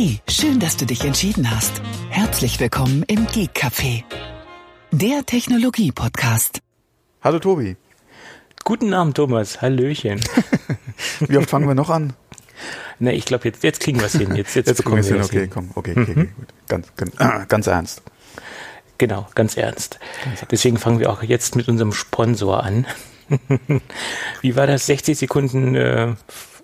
Hey, schön, dass du dich entschieden hast. Herzlich willkommen im Geek Café, der Technologie-Podcast. Hallo Tobi. Guten Abend, Thomas. Hallöchen. Wie oft fangen wir noch an? Na, ich glaube, jetzt, jetzt kriegen wir es hin. Jetzt, jetzt, Jetzt bekommen kriegen wir es hin. Okay, hin. komm, okay, okay, okay gut. Ganz, ganz, ganz ernst. Genau, ganz ernst. Deswegen fangen wir auch jetzt mit unserem Sponsor an. Wie war das? 60 Sekunden äh,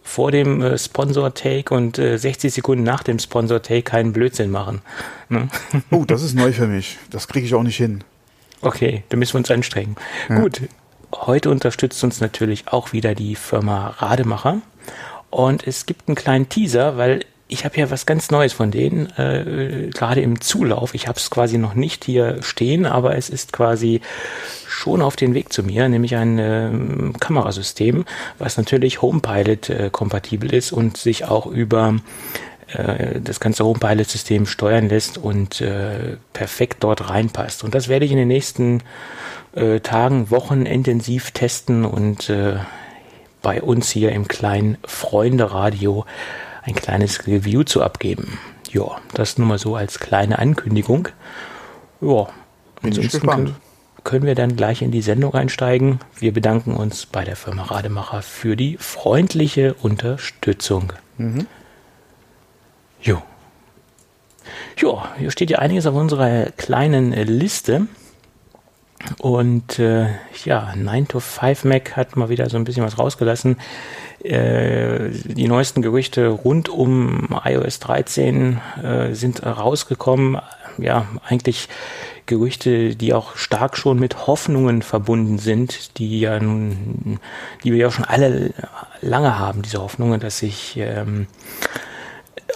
vor dem äh, Sponsor-Take und äh, 60 Sekunden nach dem Sponsor-Take keinen Blödsinn machen. Ne? Oh, das ist neu für mich. Das kriege ich auch nicht hin. Okay, da müssen wir uns anstrengen. Gut, heute unterstützt uns natürlich auch wieder die Firma Rademacher. Und es gibt einen kleinen Teaser, weil ich habe ja was ganz Neues von denen, äh, gerade im Zulauf. Ich habe es quasi noch nicht hier stehen, aber es ist quasi schon auf den Weg zu mir, nämlich ein ähm, Kamerasystem, was natürlich HomePilot äh, kompatibel ist und sich auch über äh, das ganze HomePilot-System steuern lässt und äh, perfekt dort reinpasst. Und das werde ich in den nächsten äh, Tagen, Wochen intensiv testen und äh, bei uns hier im kleinen Freunde-Radio ein kleines Review zu abgeben. Ja, das nur mal so als kleine Ankündigung. Ja, ansonsten. Können, können wir dann gleich in die Sendung einsteigen. Wir bedanken uns bei der Firma Rademacher für die freundliche Unterstützung. Jo. Jo, hier steht ja einiges auf unserer kleinen Liste. Und äh, ja, 9 to 5 Mac hat mal wieder so ein bisschen was rausgelassen. Äh, die neuesten Gerüchte rund um iOS 13 äh, sind rausgekommen. Ja, eigentlich Gerüchte, die auch stark schon mit Hoffnungen verbunden sind, die ja nun, die wir ja schon alle lange haben, diese Hoffnungen, dass sich ähm,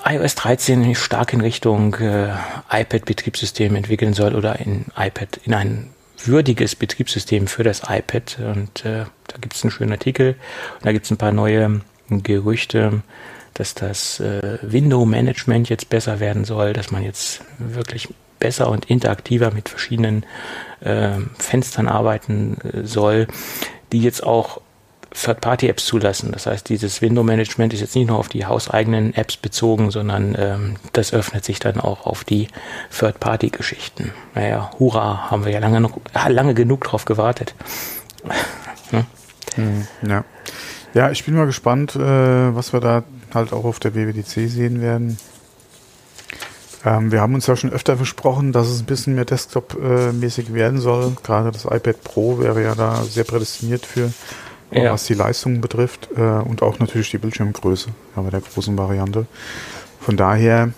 iOS 13 stark in Richtung äh, iPad-Betriebssystem entwickeln soll oder in iPad in ein würdiges Betriebssystem für das iPad. Und äh, da gibt es einen schönen Artikel. Und da gibt es ein paar neue Gerüchte, dass das äh, Window-Management jetzt besser werden soll, dass man jetzt wirklich besser und interaktiver mit verschiedenen äh, Fenstern arbeiten äh, soll, die jetzt auch Third-Party-Apps zulassen. Das heißt, dieses Window-Management ist jetzt nicht nur auf die hauseigenen Apps bezogen, sondern ähm, das öffnet sich dann auch auf die Third-Party-Geschichten. Naja, hurra, haben wir ja lange, noch, ah, lange genug drauf gewartet. Ja. Ja, ich bin mal gespannt, äh, was wir da halt auch auf der WWDC sehen werden. Ähm, wir haben uns ja schon öfter versprochen, dass es ein bisschen mehr Desktop-mäßig werden soll. Gerade das iPad Pro wäre ja da sehr prädestiniert für, Ja. was die Leistung betrifft äh, und auch natürlich die Bildschirmgröße ja, bei der großen Variante. Von daher,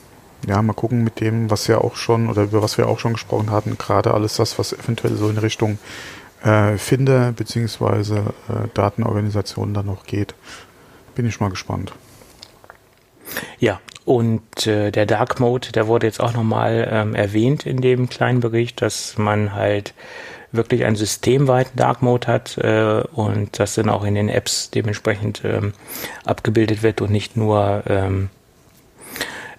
ja, mal gucken mit dem, was ja auch schon oder über was wir auch schon gesprochen hatten, gerade alles das, was eventuell so in Richtung äh, Finder beziehungsweise äh, Datenorganisation dann noch geht. Bin ich mal gespannt. Ja, und äh, der Dark Mode, der wurde jetzt auch nochmal ähm, erwähnt in dem kleinen Bericht, dass man halt wirklich einen systemweiten Dark Mode hat äh, und das dann auch in den Apps dementsprechend ähm, abgebildet wird und nicht nur ähm,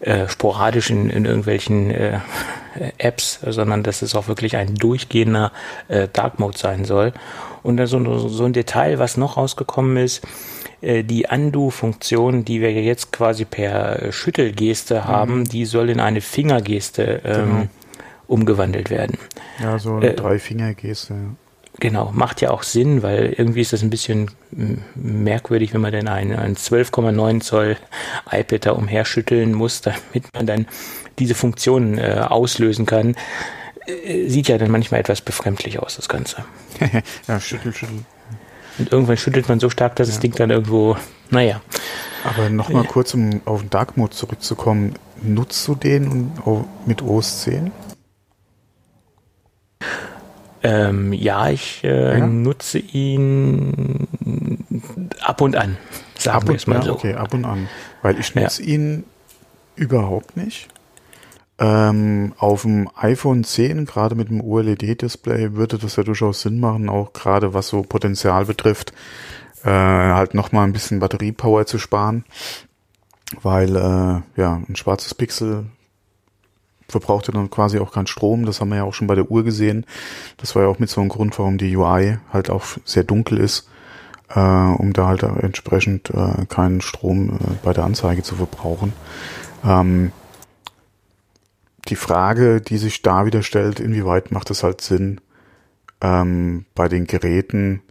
äh, sporadisch in, in irgendwelchen äh, Apps, sondern dass es auch wirklich ein durchgehender äh, Dark Mode sein soll. Und dann so, so ein Detail, was noch rausgekommen ist, äh, die Undo-Funktion, die wir jetzt quasi per äh, Schüttelgeste haben, die soll in eine Fingergeste ähm, Genau. Umgewandelt werden. Ja, so eine Äh, Drei-Finger-Geste. Ja. Genau, macht ja auch Sinn, weil irgendwie ist das ein bisschen merkwürdig, wenn man dann ein, ein 12,9 Zoll iPad da umherschütteln muss, damit man dann diese Funktion äh, auslösen kann. Äh, Sieht ja dann manchmal etwas befremdlich aus, das Ganze. ja, schüttel, schüttel. Und irgendwann schüttelt man so stark, dass das Ding dann irgendwo, naja. Aber nochmal kurz, um auf den Dark Mode zurückzukommen. Nutzt du den au- mit OS 10? Ähm, ja, ich äh, Ja? nutze ihn ab und an, sagen wir es mal ja, so. Okay, ab und an. Weil ich Ja. nutze ihn überhaupt nicht. Ähm, auf dem iPhone 10, gerade mit dem OLED-Display, würde das ja durchaus Sinn machen, auch gerade was so Potenzial betrifft, äh, halt nochmal ein bisschen Batteriepower zu sparen. Weil, äh, ja, ein schwarzes Pixel verbraucht ja dann quasi auch keinen Strom. Das haben wir ja auch schon bei der Uhr gesehen. Das war ja auch mit so einem Grund, warum die UI halt auch sehr dunkel ist, äh, um da halt entsprechend äh, keinen Strom äh, bei der Anzeige zu verbrauchen. Ähm, die Frage, die sich da wieder stellt, inwieweit macht es halt Sinn, ähm, bei den Geräten,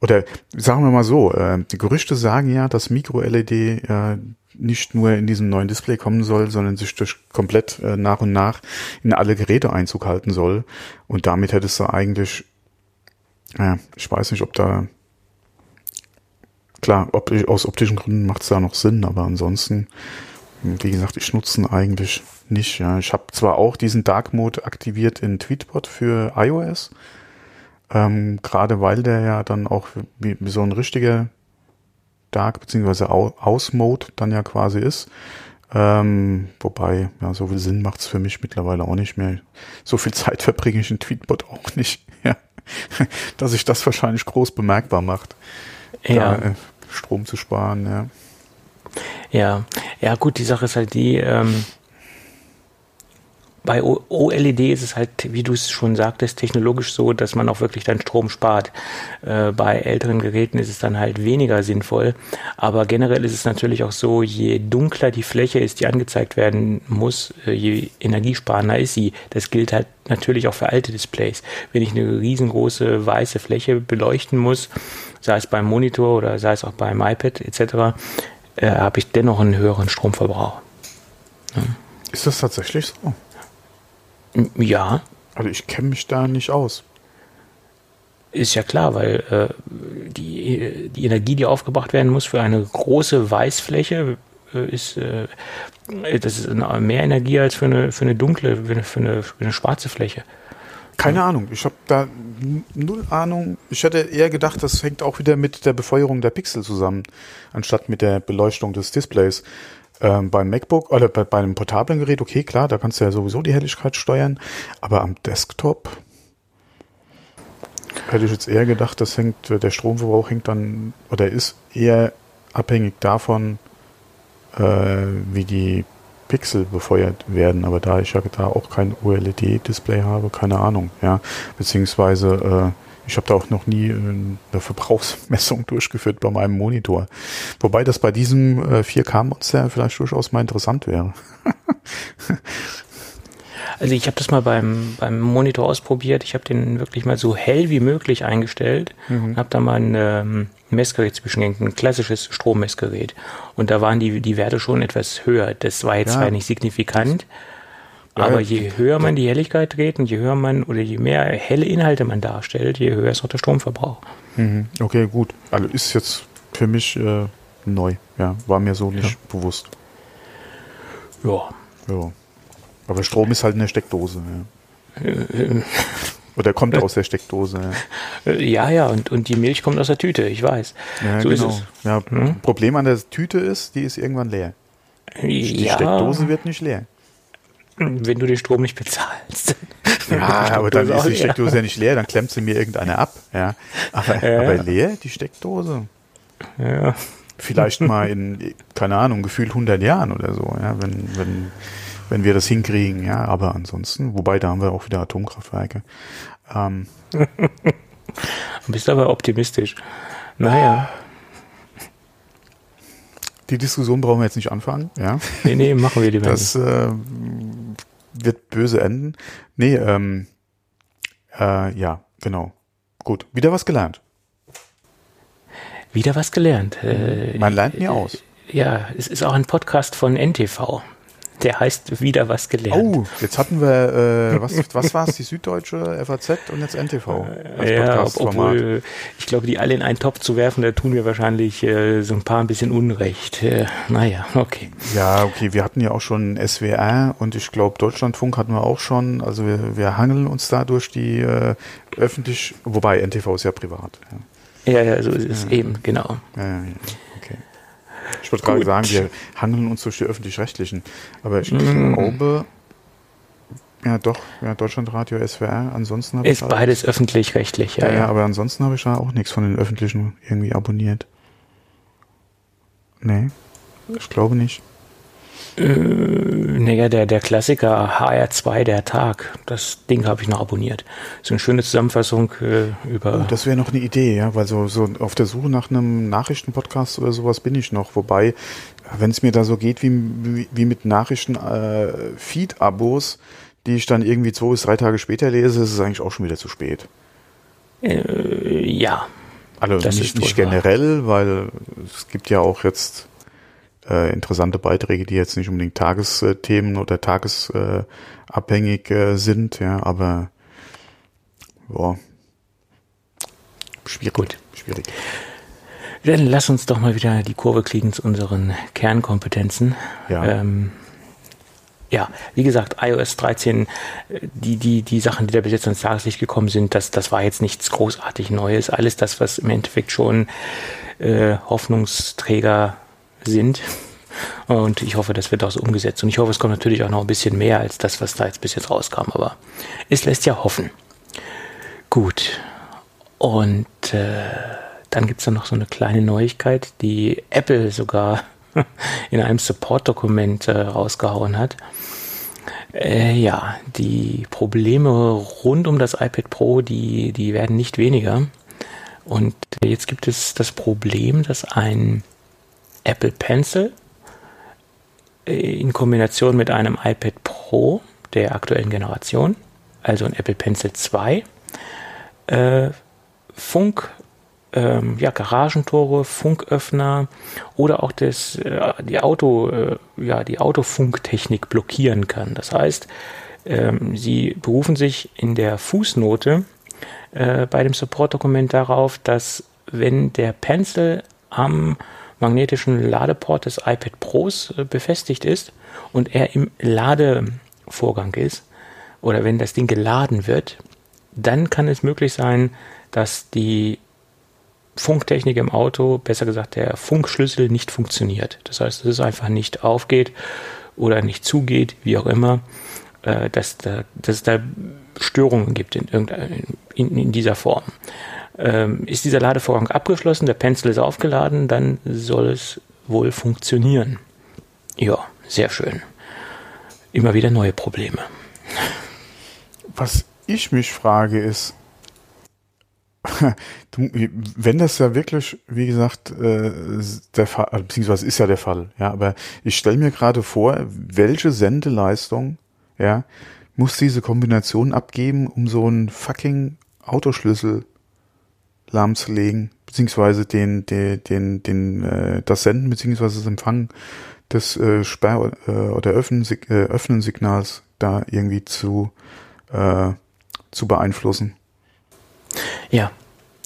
oder sagen wir mal so, äh, die Gerüchte sagen ja, dass Micro-LED äh, nicht nur in diesem neuen Display kommen soll, sondern sich durch komplett äh, nach und nach in alle Geräte Einzug halten soll. Und damit hättest du eigentlich, ja, ich weiß nicht, ob da klar, ob, aus optischen Gründen macht es da noch Sinn, aber ansonsten, wie gesagt, ich nutze ihn eigentlich nicht. Ja. Ich habe zwar auch diesen Dark Mode aktiviert in Tweetbot für iOS, ähm, gerade weil der ja dann auch wie, wie so ein richtiger Dark bzw. Aus-Mode dann ja quasi ist. Ähm, wobei, ja, so viel Sinn macht es für mich mittlerweile auch nicht mehr. So viel Zeit verbringe ich in Tweetbot auch nicht, ja. dass sich das wahrscheinlich groß bemerkbar macht. Ja. Da, äh, Strom zu sparen, ja. Ja, ja gut, die Sache ist halt die, ähm, bei OLED ist es halt, wie du es schon sagtest, technologisch so, dass man auch wirklich dann Strom spart. Äh, bei älteren Geräten ist es dann halt weniger sinnvoll. Aber generell ist es natürlich auch so, je dunkler die Fläche ist, die angezeigt werden muss, äh, je energiesparender ist sie. Das gilt halt natürlich auch für alte Displays. Wenn ich eine riesengroße weiße Fläche beleuchten muss, sei es beim Monitor oder sei es auch beim iPad etc., äh, habe ich dennoch einen höheren Stromverbrauch. Ja. Ist das tatsächlich so? Ja. Also ich kenne mich da nicht aus. Ist ja klar, weil äh, die, die Energie, die aufgebracht werden muss für eine große Weißfläche, äh, ist, äh, das ist mehr Energie als für eine, für eine dunkle, für eine, für eine, für eine schwarze Fläche. Keine ja. Ahnung. Ich habe da null Ahnung. Ich hätte eher gedacht, das hängt auch wieder mit der Befeuerung der Pixel zusammen, anstatt mit der Beleuchtung des Displays. Ähm, beim MacBook oder bei, bei einem portablen Gerät, okay, klar, da kannst du ja sowieso die Helligkeit steuern, aber am Desktop hätte ich jetzt eher gedacht, das hängt, der Stromverbrauch hängt dann oder ist eher abhängig davon, äh, wie die Pixel befeuert werden, aber da ich ja da auch kein OLED-Display habe, keine Ahnung, ja, beziehungsweise äh, ich habe da auch noch nie äh, eine Verbrauchsmessung durchgeführt bei meinem Monitor. Wobei das bei diesem 4K-Monster äh, vielleicht durchaus mal interessant wäre. Also ich habe das mal beim, beim Monitor ausprobiert. Ich habe den wirklich mal so hell wie möglich eingestellt mhm. und habe da mal ein ähm, Messgerät zwischengehängt, ein klassisches Strommessgerät. Und da waren die, die Werte schon etwas höher. Das war jetzt ja. zwar nicht signifikant. Das aber je höher man die Helligkeit dreht und je höher man oder je mehr helle Inhalte man darstellt, je höher ist auch der Stromverbrauch. Mhm. Okay, gut. Also ist jetzt für mich äh, neu. Ja, war mir so nicht ja. bewusst. Ja. Ja. Aber Strom ist halt in der Steckdose. Ja. Oder kommt aus der Steckdose. Ja, ja, ja und, und die Milch kommt aus der Tüte, ich weiß. Ja, so genau. Ja, hm? Problem an der Tüte ist, die ist irgendwann leer. Die ja. Steckdose wird nicht leer. Wenn du den Strom nicht bezahlst. Ja, aber dann ist die Steckdose ja nicht leer, dann klemmt sie mir irgendeine ab. Ja. Aber, ja. aber leer, die Steckdose. Ja. Vielleicht mal in, keine Ahnung, gefühlt 100 Jahren oder so, ja, wenn, wenn, wenn wir das hinkriegen, ja, aber ansonsten, wobei da haben wir auch wieder Atomkraftwerke. Ähm. Bist aber optimistisch. Naja. Die Diskussion brauchen wir jetzt nicht anfangen, ja. Nee, nee, machen wir die Das äh, wird böse enden. Nee, ähm, äh, ja, genau. Gut, wieder was gelernt. Wieder was gelernt. Äh, Man lernt nie aus. Ja, es ist auch ein Podcast von NTV. Der heißt wieder was gelernt. Oh, jetzt hatten wir, äh, was, was war es, die Süddeutsche, FAZ und jetzt NTV. ja, ob, obwohl, ich glaube, die alle in einen Topf zu werfen, da tun wir wahrscheinlich äh, so ein paar ein bisschen Unrecht. Äh, naja, okay. Ja, okay, wir hatten ja auch schon SWR und ich glaube, Deutschlandfunk hatten wir auch schon. Also wir, wir hangeln uns da durch die äh, öffentlich, wobei NTV ist ja privat. Ja, ja, ja so ist es ja. eben, genau. Ja, ja, ja. Ich wollte gerade sagen, wir handeln uns durch die öffentlich-rechtlichen. Aber ich mm. glaube, ja doch, ja, Deutschlandradio, SWR, ansonsten habe ich. Ist beides öffentlich-rechtlich, ja, ja, ja. aber ansonsten habe ich da auch nichts von den öffentlichen irgendwie abonniert. Nee, ich glaube nicht. Äh, naja, der, der Klassiker HR2, der Tag. Das Ding habe ich noch abonniert. So eine schöne Zusammenfassung äh, über. Oh, das wäre noch eine Idee, ja, weil so, so auf der Suche nach einem Nachrichtenpodcast oder sowas bin ich noch. Wobei, wenn es mir da so geht wie, wie, wie mit Nachrichten-Feed-Abos, äh, die ich dann irgendwie zwei bis drei Tage später lese, ist es eigentlich auch schon wieder zu spät. Äh, ja. Also das nicht, nicht generell, weil es gibt ja auch jetzt äh, interessante Beiträge, die jetzt nicht unbedingt Tagesthemen oder tagesabhängig äh, sind, ja, aber boah, schwierig. Gut. Schwierig. Dann lass uns doch mal wieder die Kurve kriegen zu unseren Kernkompetenzen. Ja. Ähm, ja, wie gesagt, iOS 13, die, die, die Sachen, die da bis jetzt ans Tageslicht gekommen sind, das, das war jetzt nichts großartig Neues. Alles das, was im Endeffekt schon äh, Hoffnungsträger sind. Und ich hoffe, das wird auch so umgesetzt. Und ich hoffe, es kommt natürlich auch noch ein bisschen mehr als das, was da jetzt bis jetzt rauskam. Aber es lässt ja hoffen. Gut. Und äh, dann gibt es da noch so eine kleine Neuigkeit, die Apple sogar in einem Support-Dokument äh, rausgehauen hat. Äh, ja, die Probleme rund um das iPad Pro, die, die werden nicht weniger. Und jetzt gibt es das Problem, dass ein Apple Pencil äh, in Kombination mit einem iPad Pro der aktuellen Generation, also ein Apple Pencil 2, äh, Funk, ähm, ja, Garagentore, Funköffner oder auch das, äh, die Auto, äh, ja, die Autofunktechnik blockieren kann. Das heißt, ähm, sie berufen sich in der Fußnote äh, bei dem Support-Dokument darauf, dass wenn der Pencil am magnetischen Ladeport des iPad Pros äh, befestigt ist und er im Ladevorgang ist oder wenn das Ding geladen wird, dann kann es möglich sein, dass die Funktechnik im Auto, besser gesagt der Funkschlüssel nicht funktioniert. Das heißt, dass es einfach nicht aufgeht oder nicht zugeht, wie auch immer, äh, dass, da, dass es da Störungen gibt in, in, in dieser Form. Ähm, ist dieser Ladevorgang abgeschlossen, der Pencil ist aufgeladen, dann soll es wohl funktionieren. Ja, sehr schön. Immer wieder neue Probleme. Was ich mich frage ist, wenn das ja wirklich, wie gesagt, äh, der Fall, also beziehungsweise ist ja der Fall, ja, aber ich stelle mir gerade vor, welche Sendeleistung, ja, muss diese Kombination abgeben, um so einen fucking Autoschlüssel lahmzulegen, beziehungsweise den, den, den, den, äh, das Senden beziehungsweise das Empfangen des äh, Sperr- äh, oder Öffnen, äh, Öffnen Signals da irgendwie zu, äh, zu beeinflussen. Ja,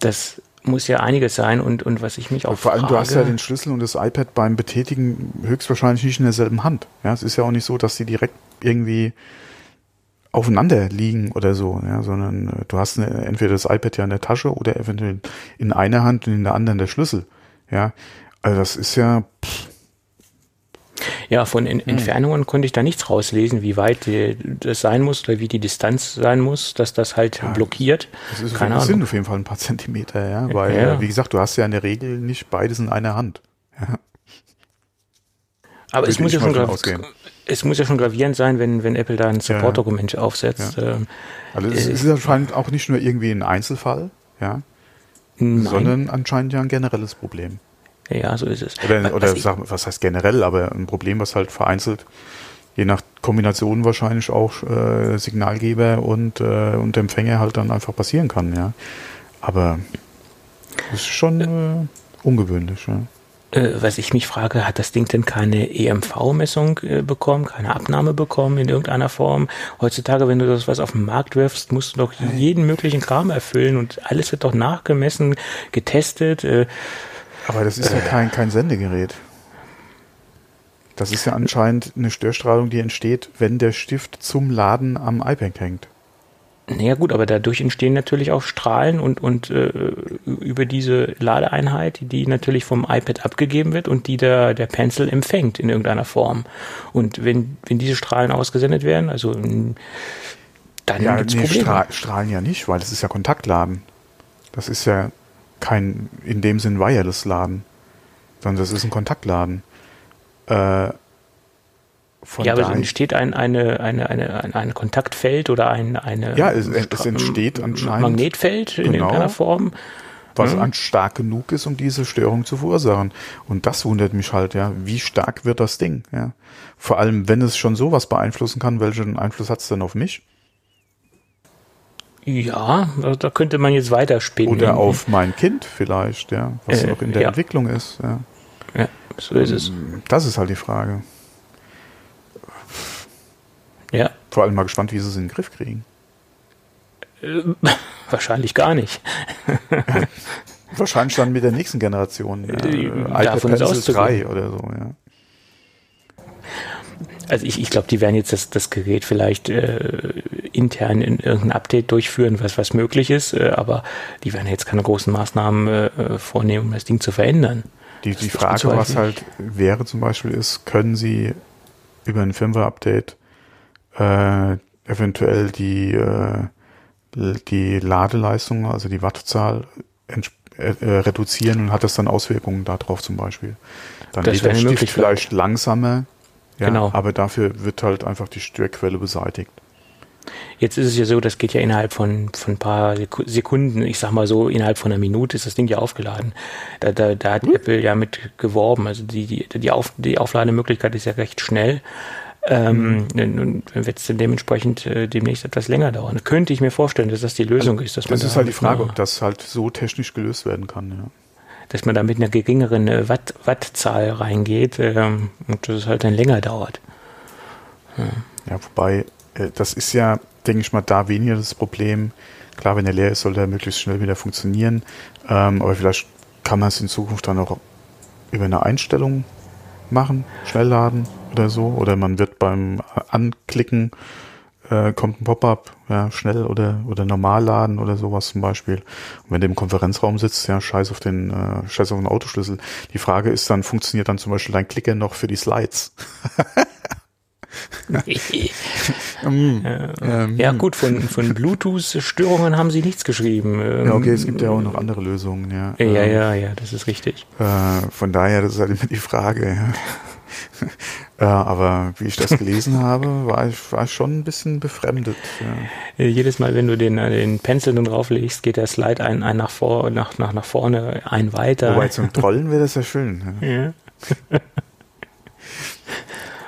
das muss ja einiges sein und, und was ich mich auch Vor allem, frage, du hast ja den Schlüssel und das iPad beim Betätigen höchstwahrscheinlich nicht in derselben Hand. Ja, es ist ja auch nicht so, dass sie direkt irgendwie aufeinander liegen oder so, ja, sondern äh, du hast eine, entweder das iPad ja in der Tasche oder eventuell in einer Hand und in der anderen der Schlüssel. Ja, also das ist ja. Pff. Ja, von in hm. Entfernungen konnte ich da nichts rauslesen, wie weit die, das sein muss oder wie die Distanz sein muss, dass das halt ja, blockiert. Das, ist Keine das sind auf jeden Fall ein paar Zentimeter, ja, weil, ja. wie gesagt, du hast ja in der Regel nicht beides in einer Hand. Ja. Aber es muss ja schon es muss ja schon gravierend sein, wenn, wenn Apple da ein Support-Dokument ja. aufsetzt. Ja. Ähm, also es äh, ist anscheinend auch nicht nur irgendwie ein Einzelfall, ja, Nein. sondern anscheinend ja ein generelles Problem. Ja, so ist es. Oder, oder was, sag, was heißt generell, aber ein Problem, was halt vereinzelt, je nach Kombination wahrscheinlich auch äh, Signalgeber und, äh, und Empfänger halt dann einfach passieren kann, ja. Aber das ist schon äh, ungewöhnlich, ja. Äh, was ich mich frage, hat das Ding denn keine EMV-Messung äh, bekommen, keine Abnahme bekommen in irgendeiner Form? Heutzutage, wenn du das was auf den Markt wirfst, musst du doch jeden möglichen Kram erfüllen und alles wird doch nachgemessen, getestet. Äh, Aber das ist ja kein, kein Sendegerät. Das ist ja anscheinend eine Störstrahlung, die entsteht, wenn der Stift zum Laden am iPad hängt. Naja gut, aber dadurch entstehen natürlich auch Strahlen und, und äh, über diese Ladeeinheit, die natürlich vom iPad abgegeben wird und die der, der Pencil empfängt in irgendeiner Form. Und wenn, wenn diese Strahlen ausgesendet werden, also dann ja, gibt's nee, Probleme. Stra Strahlen ja nicht, weil das ist ja Kontaktladen. Das ist ja kein in dem Sinn Wireless-Laden, sondern das ist ein Kontaktladen. Äh, Von ja, aber es entsteht ein eine, eine, eine, ein, ein Kontaktfeld oder ein eine ja, es, es entsteht anscheinend Magnetfeld in genau, irgendeiner Form. Was mhm. stark genug ist, um diese Störung zu verursachen. Und das wundert mich halt, ja. Wie stark wird das Ding? Ja. Vor allem, wenn es schon sowas beeinflussen kann, welchen Einfluss hat es denn auf mich? Ja, da könnte man jetzt weiterspinnen. Oder auf mein Kind vielleicht, ja, was äh, noch in der ja. Entwicklung ist. Ja. ja, so ist es. Das ist halt die Frage. Ja. Vor allem mal gespannt, wie sie es in den Griff kriegen. Äh, wahrscheinlich gar nicht. wahrscheinlich dann mit der nächsten Generation. Ja. Äh, iPad Pencil 3 oder so, ja. Also ich, ich glaube, die werden jetzt das, das Gerät vielleicht äh, intern in irgendein Update durchführen, was, was möglich ist, äh, aber die werden jetzt keine großen Maßnahmen äh, vornehmen, um das Ding zu verändern. Die, die Frage, was halt wäre zum Beispiel ist, können sie über ein Firmware-Update äh, eventuell die, äh, die Ladeleistung, also die Wattzahl äh, äh, reduzieren und hat das dann Auswirkungen darauf zum Beispiel. Dann das geht der Stift vielleicht langsamer, ja, genau. aber dafür wird halt einfach die Störquelle beseitigt. Jetzt ist es ja so, das geht ja innerhalb von, von ein paar Sekunden, ich sag mal so, innerhalb von einer Minute ist das Ding ja aufgeladen. Da, da, da hat hm. Apple ja mit geworben. Also die, die, die, Auf, die Auflademöglichkeit ist ja recht schnell. Ähm, mhm. Und wird es dementsprechend äh, demnächst etwas länger dauern. Könnte ich mir vorstellen, dass das die Lösung also, ist. Dass das ist da halt die Frage, ob das halt so technisch gelöst werden kann. Ja. Dass man da mit einer geringeren äh, Watt, Wattzahl reingeht ähm, und dass es halt dann länger dauert. Ja, ja wobei, äh, das ist ja, denke ich mal, da weniger das Problem. Klar, wenn er leer ist, soll er möglichst schnell wieder funktionieren. Ähm, aber vielleicht kann man es in Zukunft dann auch über eine Einstellung machen, schnell laden oder so. Oder man wird beim Anklicken äh, kommt ein Pop-up, ja, schnell oder, oder normal laden oder sowas zum Beispiel. Und wenn du im Konferenzraum sitzt, ja, scheiß auf den, äh, scheiß auf den Autoschlüssel. Die Frage ist dann, funktioniert dann zum Beispiel dein Klicker noch für die Slides? Mm. ähm, ja, gut, von, von Bluetooth-Störungen haben sie nichts geschrieben. ja, okay, es gibt ja auch noch andere Lösungen, ja. Ja, ähm, ja, ja, das ist richtig. Äh, von daher, das ist halt immer die Frage, ja. Ja, aber wie ich das gelesen habe, war ich, war ich schon ein bisschen befremdet. Ja. Äh, jedes Mal, wenn du den, äh, den Pencil nun drauflegst, geht der Slide ein, ein nach, vor, nach, nach, nach vorne, ein weiter. Wobei zum Trollen wäre das ja schön. Ja. ja.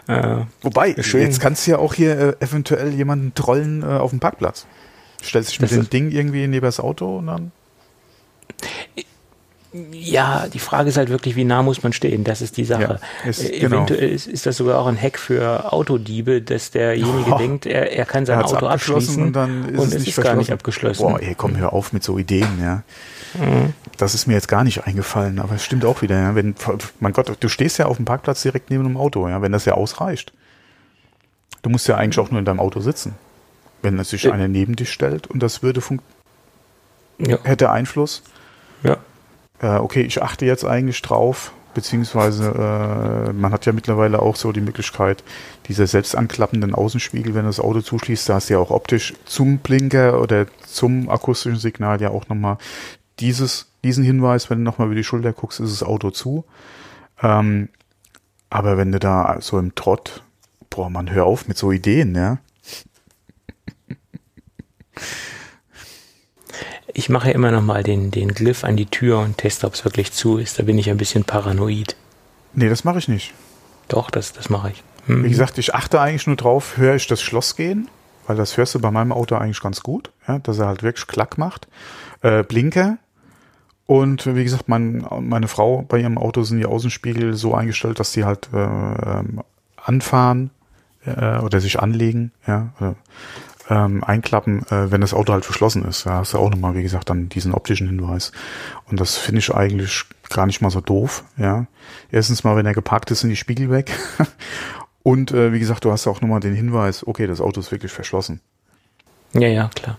Äh, Wobei, schön. jetzt kannst du ja auch hier äh, eventuell jemanden trollen äh, auf dem Parkplatz. Stellst dich mit dem Ding irgendwie neben das Auto und dann. Ja, die Frage ist halt wirklich, wie nah muss man stehen? Das ist die Sache. Ja, ist, äh, genau. Eventuell ist, ist, das sogar auch ein Hack für Autodiebe, dass derjenige oh, denkt, er, er kann sein er Auto abschließen und dann ist und es, ist gar nicht abgeschlossen. Boah, ey, komm, hör auf mit so Ideen, ja. Mhm. Das ist mir jetzt gar nicht eingefallen, aber es stimmt auch wieder, ja. Wenn, mein Gott, du stehst ja auf dem Parkplatz direkt neben einem Auto, ja, wenn das ja ausreicht. Du musst ja eigentlich auch nur in deinem Auto sitzen. Wenn sich ja. einer neben dich stellt und das würde funktionieren, ja. hätte Einfluss. Ja äh, okay, ich achte jetzt eigentlich drauf, beziehungsweise äh, man hat ja mittlerweile auch so die Möglichkeit, diese selbst anklappenden Außenspiegel, wenn das Auto zuschließt, da hast du ja auch optisch zum Blinker oder zum akustischen Signal ja auch nochmal dieses, diesen Hinweis, wenn du nochmal über die Schulter guckst, ist das Auto zu. Ähm, aber wenn du da so im Trott, boah, man hör auf mit so Ideen, ja. Ich mache immer noch mal den, den Glyph an die Tür und teste, ob es wirklich zu ist. Da bin ich ein bisschen paranoid. Nee, das mache ich nicht. Doch, das, das mache ich. Hm. Wie gesagt, ich achte eigentlich nur drauf, höre ich das Schloss gehen, weil das hörst du bei meinem Auto eigentlich ganz gut, ja, dass er halt wirklich Klack macht. Äh, Blinker. Und wie gesagt, mein, meine Frau bei ihrem Auto sind die Außenspiegel so eingestellt, dass die halt äh, ähm, anfahren äh, oder sich anlegen, ja, ähm, einklappen, äh, wenn das Auto halt verschlossen ist. Da hast du auch nochmal, wie gesagt, dann diesen optischen Hinweis. Und das finde ich eigentlich gar nicht mal so doof. Ja, erstens mal, wenn er geparkt ist, sind die Spiegel weg. Und äh, wie gesagt, du hast auch nochmal den Hinweis, okay, das Auto ist wirklich verschlossen. Ja, ja, klar.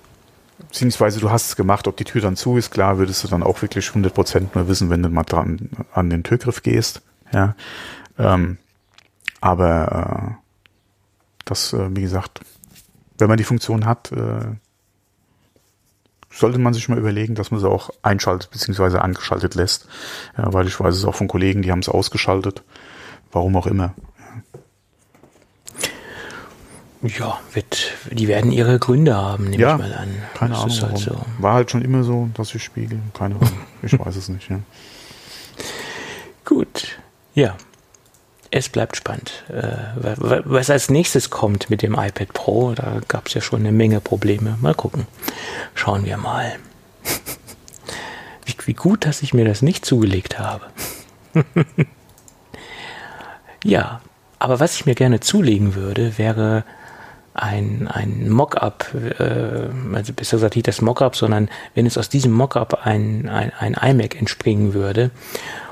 Beziehungsweise du hast es gemacht, ob die Tür dann zu ist, klar, würdest du dann auch wirklich 100% nur wissen, wenn du mal dran an den Türgriff gehst. Ja, ähm, aber äh, das, äh, wie gesagt, wenn man die Funktion hat, äh, sollte man sich mal überlegen, dass man sie auch einschaltet bzw. angeschaltet lässt. Ja, weil ich weiß es auch von Kollegen, die haben es ausgeschaltet. Warum auch immer. Ja, wird, die werden ihre Gründe haben, nehme Ja, ich mal an. Keine Das Ahnung. ist halt so. War halt schon immer so, dass sie spiegeln. Keine Ahnung. Ich weiß es nicht. Ja. Gut, ja. Es bleibt spannend. Äh, wa- wa- was als nächstes kommt mit dem iPad Pro, da gab es ja schon eine Menge Probleme. Mal gucken. Schauen wir mal. Wie, wie gut, dass ich mir das nicht zugelegt habe. ja, aber was ich mir gerne zulegen würde, wäre ein, ein Mockup, äh, also besser gesagt nicht das Mockup, sondern wenn es aus diesem Mockup ein, ein, ein iMac entspringen würde.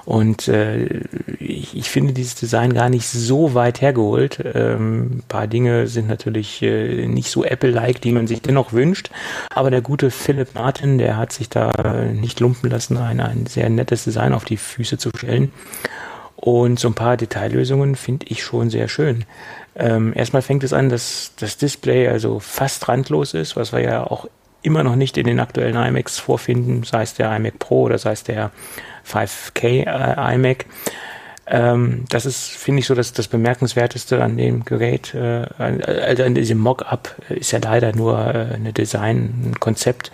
Und äh, ich, ich finde dieses Design gar nicht so weit hergeholt. Ähm, ein paar Dinge sind natürlich äh, nicht so Apple-like, die man sich dennoch wünscht. Aber der gute Philip Martin, der hat sich da nicht lumpen lassen, ein, ein sehr nettes Design auf die Füße zu stellen. Und so ein paar Detaillösungen finde ich schon sehr schön. Ähm, erstmal fängt es an, dass das Display also fast randlos ist, was wir ja auch immer noch nicht in den aktuellen iMacs vorfinden, sei es der iMac Pro oder sei es der 5K äh, iMac. Ähm, das ist, finde ich, so das, das Bemerkenswerteste an dem Gerät. Äh, also an diesem Mock-up ist ja leider nur äh, eine Design, ein Konzept,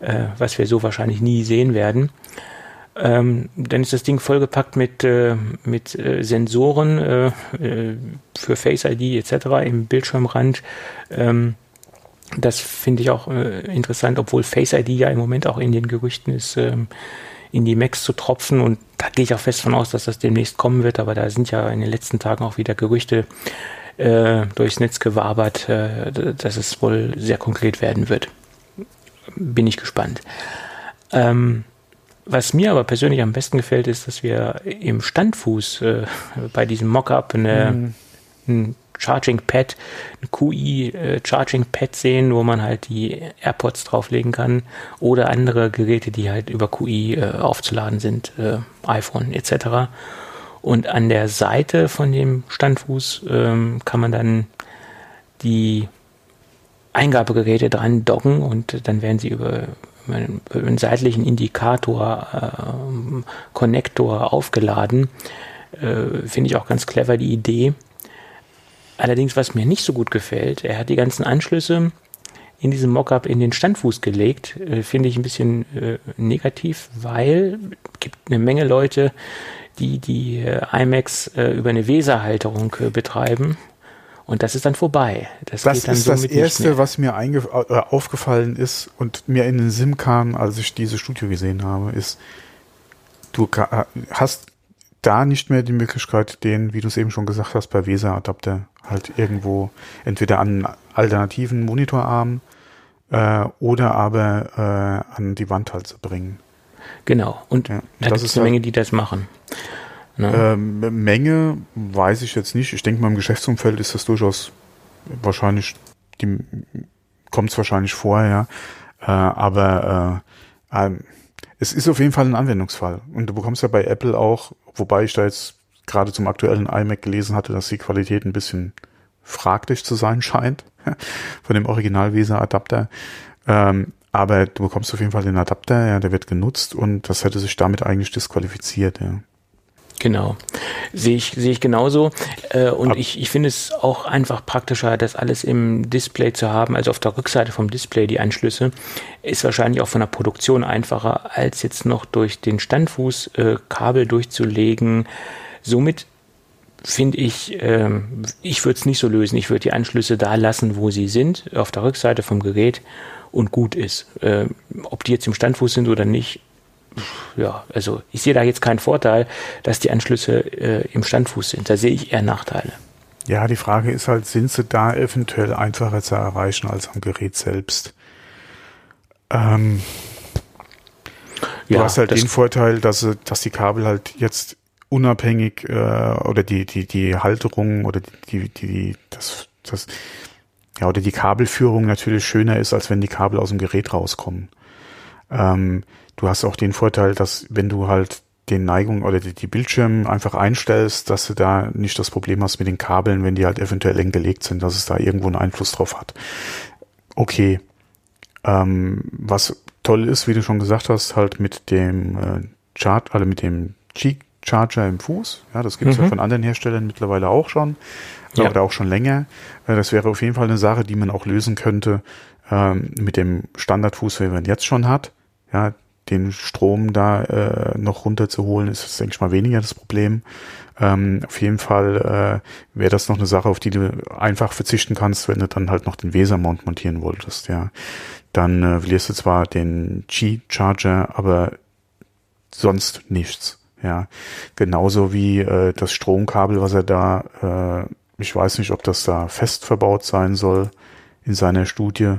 äh, was wir so wahrscheinlich nie sehen werden. Ähm, dann ist das Ding vollgepackt mit, äh, mit äh, Sensoren äh, äh, für Face ID etc. im Bildschirmrand. Ähm, das finde ich auch äh, interessant, obwohl Face ID ja im Moment auch in den Gerüchten ist, ähm, in die Macs zu tropfen. Und da gehe ich auch fest von aus, dass das demnächst kommen wird. Aber da sind ja in den letzten Tagen auch wieder Gerüchte äh, durchs Netz gewabert, äh, dass es wohl sehr konkret werden wird. Bin ich gespannt. Ähm, was mir aber persönlich am besten gefällt, ist, dass wir im Standfuß äh, bei diesem Mockup eine, ein Charging Pad, ein QI äh, Charging Pad sehen, wo man halt die AirPods drauflegen kann oder andere Geräte, die halt über QI äh, aufzuladen sind, äh, iPhone etc. Und an der Seite von dem Standfuß ähm, kann man dann die Eingabegeräte dran docken und dann werden sie über einen, seitlichen Indikator, äh, aufgeladen. Äh, Finde ich auch ganz clever die Idee. Allerdings, was mir nicht so gut gefällt, er hat die ganzen Anschlüsse in diesem Mockup in den Standfuß gelegt. Äh, Finde ich ein bisschen äh, negativ, weil es gibt eine Menge Leute, die die äh, iMacs äh, über eine Weserhalterung äh, betreiben. Und das ist dann vorbei. Das, Das geht dann ist das Erste, was mir äh, aufgefallen ist und mir in den Sinn kam, als ich diese Studie gesehen habe, ist, du hast da nicht mehr die Möglichkeit, den, wie du es eben schon gesagt hast, bei Weser-Adapter halt irgendwo entweder an einen alternativen Monitorarm äh, oder aber äh, an die Wand halt zu bringen. Genau. Und Ja, da das gibt es ist eine halt- Menge, die das machen. Ne? Ähm, Menge weiß ich jetzt nicht. Ich denke mal, im Geschäftsumfeld ist das durchaus wahrscheinlich, die kommt es wahrscheinlich vor, ja. Äh, aber äh, ähm, es ist auf jeden Fall ein Anwendungsfall. Und du bekommst ja bei Apple auch, wobei ich da jetzt gerade zum aktuellen iMac gelesen hatte, dass die Qualität ein bisschen fraglich zu sein scheint von dem Original-Weser-Adapter. Ähm, aber du bekommst auf jeden Fall den Adapter, ja, der wird genutzt und das hätte sich damit eigentlich disqualifiziert, ja. Genau. Sehe ich, sehe ich genauso. Äh, und Ab- ich, ich finde es auch einfach praktischer, das alles im Display zu haben, also auf der Rückseite vom Display die Anschlüsse. Ist wahrscheinlich auch von der Produktion einfacher, als jetzt noch durch den Standfuß äh, Kabel durchzulegen. Somit finde ich, ähm, ich würde es nicht so lösen. Ich würde die Anschlüsse da lassen, wo sie sind, auf der Rückseite vom Gerät und gut ist. Ähm, ob die jetzt im Standfuß sind oder nicht, ja, also ich sehe da jetzt keinen Vorteil, dass die Anschlüsse äh, im Standfuß sind. Da sehe ich eher Nachteile. Ja, die Frage ist halt, sind sie da eventuell einfacher zu erreichen als am Gerät selbst? Ähm, du Ja, hast halt den Vorteil, dass, sie, dass die Kabel halt jetzt unabhängig äh, oder die, die, die Halterung oder die, die, die das, das, ja, oder die Kabelführung natürlich schöner ist, als wenn die Kabel aus dem Gerät rauskommen. Ähm, du hast auch den Vorteil, dass wenn du halt den Neigung oder die, die Bildschirme einfach einstellst, dass du da nicht das Problem hast mit den Kabeln, wenn die halt eventuell eng gelegt sind, dass es da irgendwo einen Einfluss drauf hat. Okay. Ähm, was toll ist, wie du schon gesagt hast, halt mit dem äh, Chart, also mit dem G Charger im Fuß. Ja, das gibt es mhm. ja von anderen Herstellern mittlerweile auch schon. Ja. Oder auch schon länger. Äh, das wäre auf jeden Fall eine Sache, die man auch lösen könnte ähm, mit dem Standardfuß, den man jetzt schon hat. Ja, den Strom da äh, noch runterzuholen, ist, denke ich mal, weniger das Problem. Ähm, auf jeden Fall äh, wäre das noch eine Sache, auf die du einfach verzichten kannst, wenn du dann halt noch den Weser-Mount montieren wolltest, ja. Dann äh, verlierst du zwar den Qi-Charger, aber sonst nichts. Ja, genauso wie äh, das Stromkabel, was er da, äh, ich weiß nicht, ob das da fest verbaut sein soll in seiner Studie,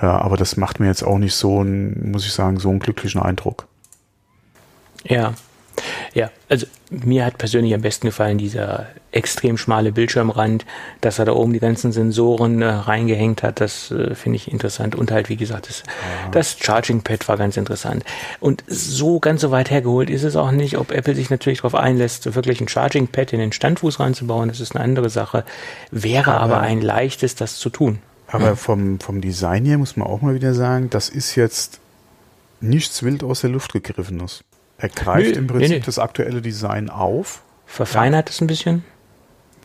äh, aber das macht mir jetzt auch nicht so, ein, muss ich sagen, so einen glücklichen Eindruck. Ja, ja, also mir hat persönlich am besten gefallen dieser extrem schmale Bildschirmrand, dass er da oben die ganzen Sensoren äh, reingehängt hat. Das äh, finde ich interessant. Und halt, wie gesagt, das, ja. das Charging Pad war ganz interessant. Und so ganz so weit hergeholt ist es auch nicht, ob Apple sich natürlich darauf einlässt, wirklich ein Charging Pad in den Standfuß reinzubauen. Das ist eine andere Sache. Wäre aber, aber ein leichtes, das zu tun. Aber vom, vom Design her muss man auch mal wieder sagen, das ist jetzt nichts wild aus der Luft gegriffenes. Er greift nee, im Prinzip nee, nee. das aktuelle Design auf. Verfeinert es ein bisschen?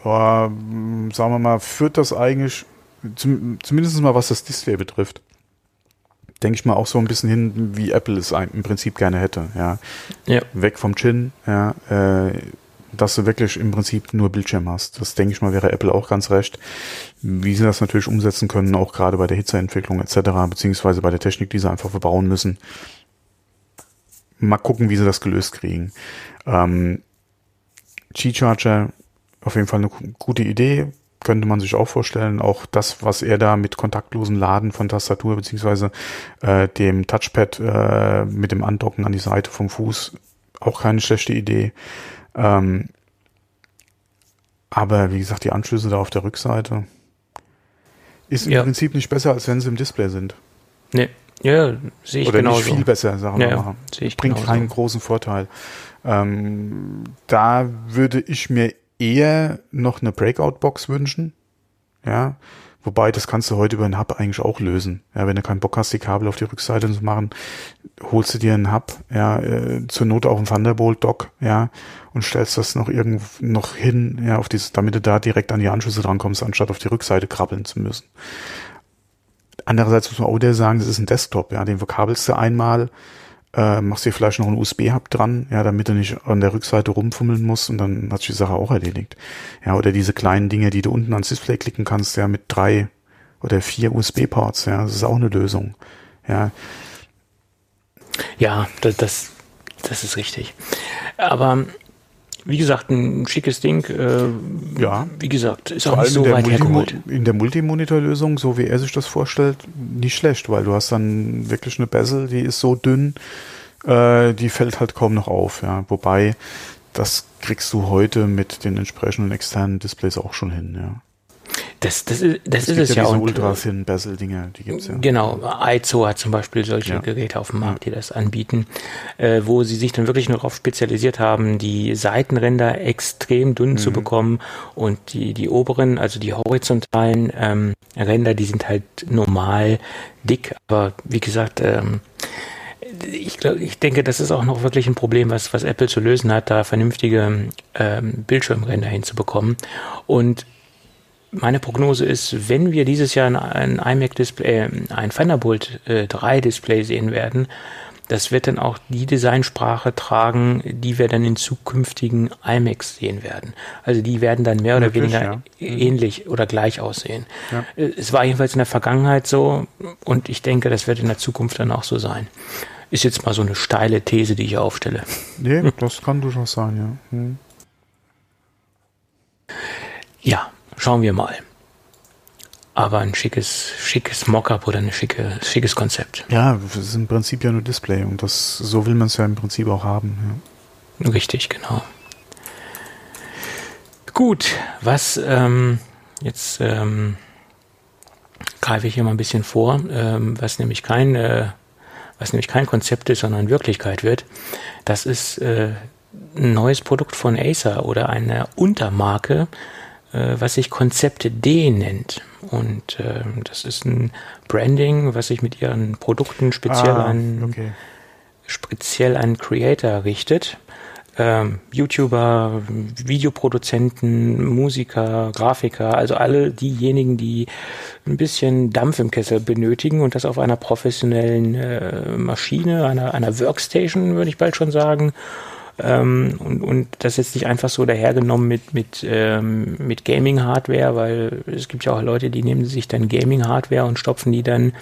Boah, hm, sagen wir mal, führt das eigentlich, zum, zumindest mal was das Display betrifft, denke ich mal auch so ein bisschen hin, wie Apple es im Prinzip gerne hätte. Ja. ja. Weg vom Chin, ja, äh, dass du wirklich im Prinzip nur Bildschirm hast. Das denke ich mal, wäre Apple auch ganz recht. Wie sie das natürlich umsetzen können, auch gerade bei der Hitzeentwicklung etc., beziehungsweise bei der Technik, die sie einfach verbauen müssen, mal gucken, wie sie das gelöst kriegen. Ähm, Qi-Charger, auf jeden Fall eine gute Idee, könnte man sich auch vorstellen. Auch das, was er da mit kontaktlosen Laden von Tastatur beziehungsweise äh, dem Touchpad äh, mit dem Andocken an die Seite vom Fuß, auch keine schlechte Idee. Ähm, aber wie gesagt, die Anschlüsse da auf der Rückseite ist im ja. Prinzip nicht besser, als wenn sie im Display sind. Nee, ja, sehe ich Oder nicht viel besser, wir ja, mal. Ich Bringt genauso. keinen großen Vorteil. Ähm, da würde ich mir eher noch eine Breakout-Box wünschen. Ja, Wobei, das kannst du heute über einen Hub eigentlich auch lösen. Ja, wenn du keinen Bock hast, die Kabel auf die Rückseite zu machen, holst du dir einen Hub, ja, äh, zur Not auch einen Thunderbolt-Dock, ja, und stellst das noch irgendwo noch hin, ja, auf dieses, damit du da direkt an die Anschlüsse drankommst, anstatt auf die Rückseite krabbeln zu müssen. Andererseits muss man auch wieder sagen, das ist ein Desktop, ja, den verkabelst du einmal, äh, machst dir vielleicht noch einen USB-Hub dran, ja, damit du nicht an der Rückseite rumfummeln musst und dann hat sich die Sache auch erledigt. Ja, oder diese kleinen Dinge, die du unten ans Display klicken kannst, ja, mit drei oder vier USB-Ports, ja, das ist auch eine Lösung. Ja, ja das, das, das ist richtig. Aber wie gesagt, ein schickes Ding. Äh, ja. Wie gesagt, ist Vor auch nicht so weit hergeholt. In der Multimonitor-Lösung, so wie er sich das vorstellt, nicht schlecht, weil du hast dann wirklich eine Bezel, die ist so dünn, äh, die fällt halt kaum noch auf. Ja. Wobei, das kriegst du heute mit den entsprechenden externen Displays auch schon hin. Ja. Das, das, ist, das es ist es ja. Diese Ultra-Thin Bezel-Dinger, die gibt's ja. Genau, Aizo hat zum Beispiel solche ja. Geräte auf dem Markt, die das anbieten, äh, wo sie sich dann wirklich nur darauf spezialisiert haben, die Seitenränder extrem dünn mhm. zu bekommen und die, die oberen, also die horizontalen ähm, Ränder, die sind halt normal dick, aber wie gesagt, ähm, ich glaube, ich denke, das ist auch noch wirklich ein Problem, was, was Apple zu lösen hat, da vernünftige ähm, Bildschirmränder hinzubekommen. Und meine Prognose ist, wenn wir dieses Jahr ein iMac-Display, äh, ein Thunderbolt äh, 3 Display sehen werden, das wird dann auch die Designsprache tragen, die wir dann in zukünftigen iMacs sehen werden. Also die werden dann mehr oder Wirklich, weniger ja. Mhm. ähnlich oder gleich aussehen. Ja. Äh, es war jedenfalls in der Vergangenheit so und ich denke, das wird in der Zukunft dann auch so sein. Ist jetzt mal so eine steile These, die ich aufstelle. Nee, das kann durchaus sein, ja. Hm. Ja, Schauen wir mal. Aber ein schickes, schickes Mockup oder ein schicke, schickes Konzept. Ja, es ist im Prinzip ja nur Display und das, so will man es ja im Prinzip auch haben. Ja. Richtig, genau. Gut, was ähm, jetzt ähm, greife ich hier mal ein bisschen vor, ähm, was nämlich kein, äh, was nämlich kein Konzept ist, sondern Wirklichkeit wird. Das ist äh, ein neues Produkt von Acer oder eine Untermarke äh, was sich Konzept D nennt. Und äh, das ist ein Branding, was sich mit ihren Produkten speziell ah, an okay. speziell an Creator richtet. ähm, YouTuber, Videoproduzenten, Musiker, Grafiker, also alle diejenigen, die ein bisschen Dampf im Kessel benötigen und das auf einer professionellen äh, Maschine, einer, einer Workstation, würde ich bald schon sagen. Ähm, und, und das jetzt nicht einfach so dahergenommen mit, mit, ähm, mit Gaming-Hardware, weil es gibt ja auch Leute, die nehmen sich dann Gaming-Hardware und stopfen die dann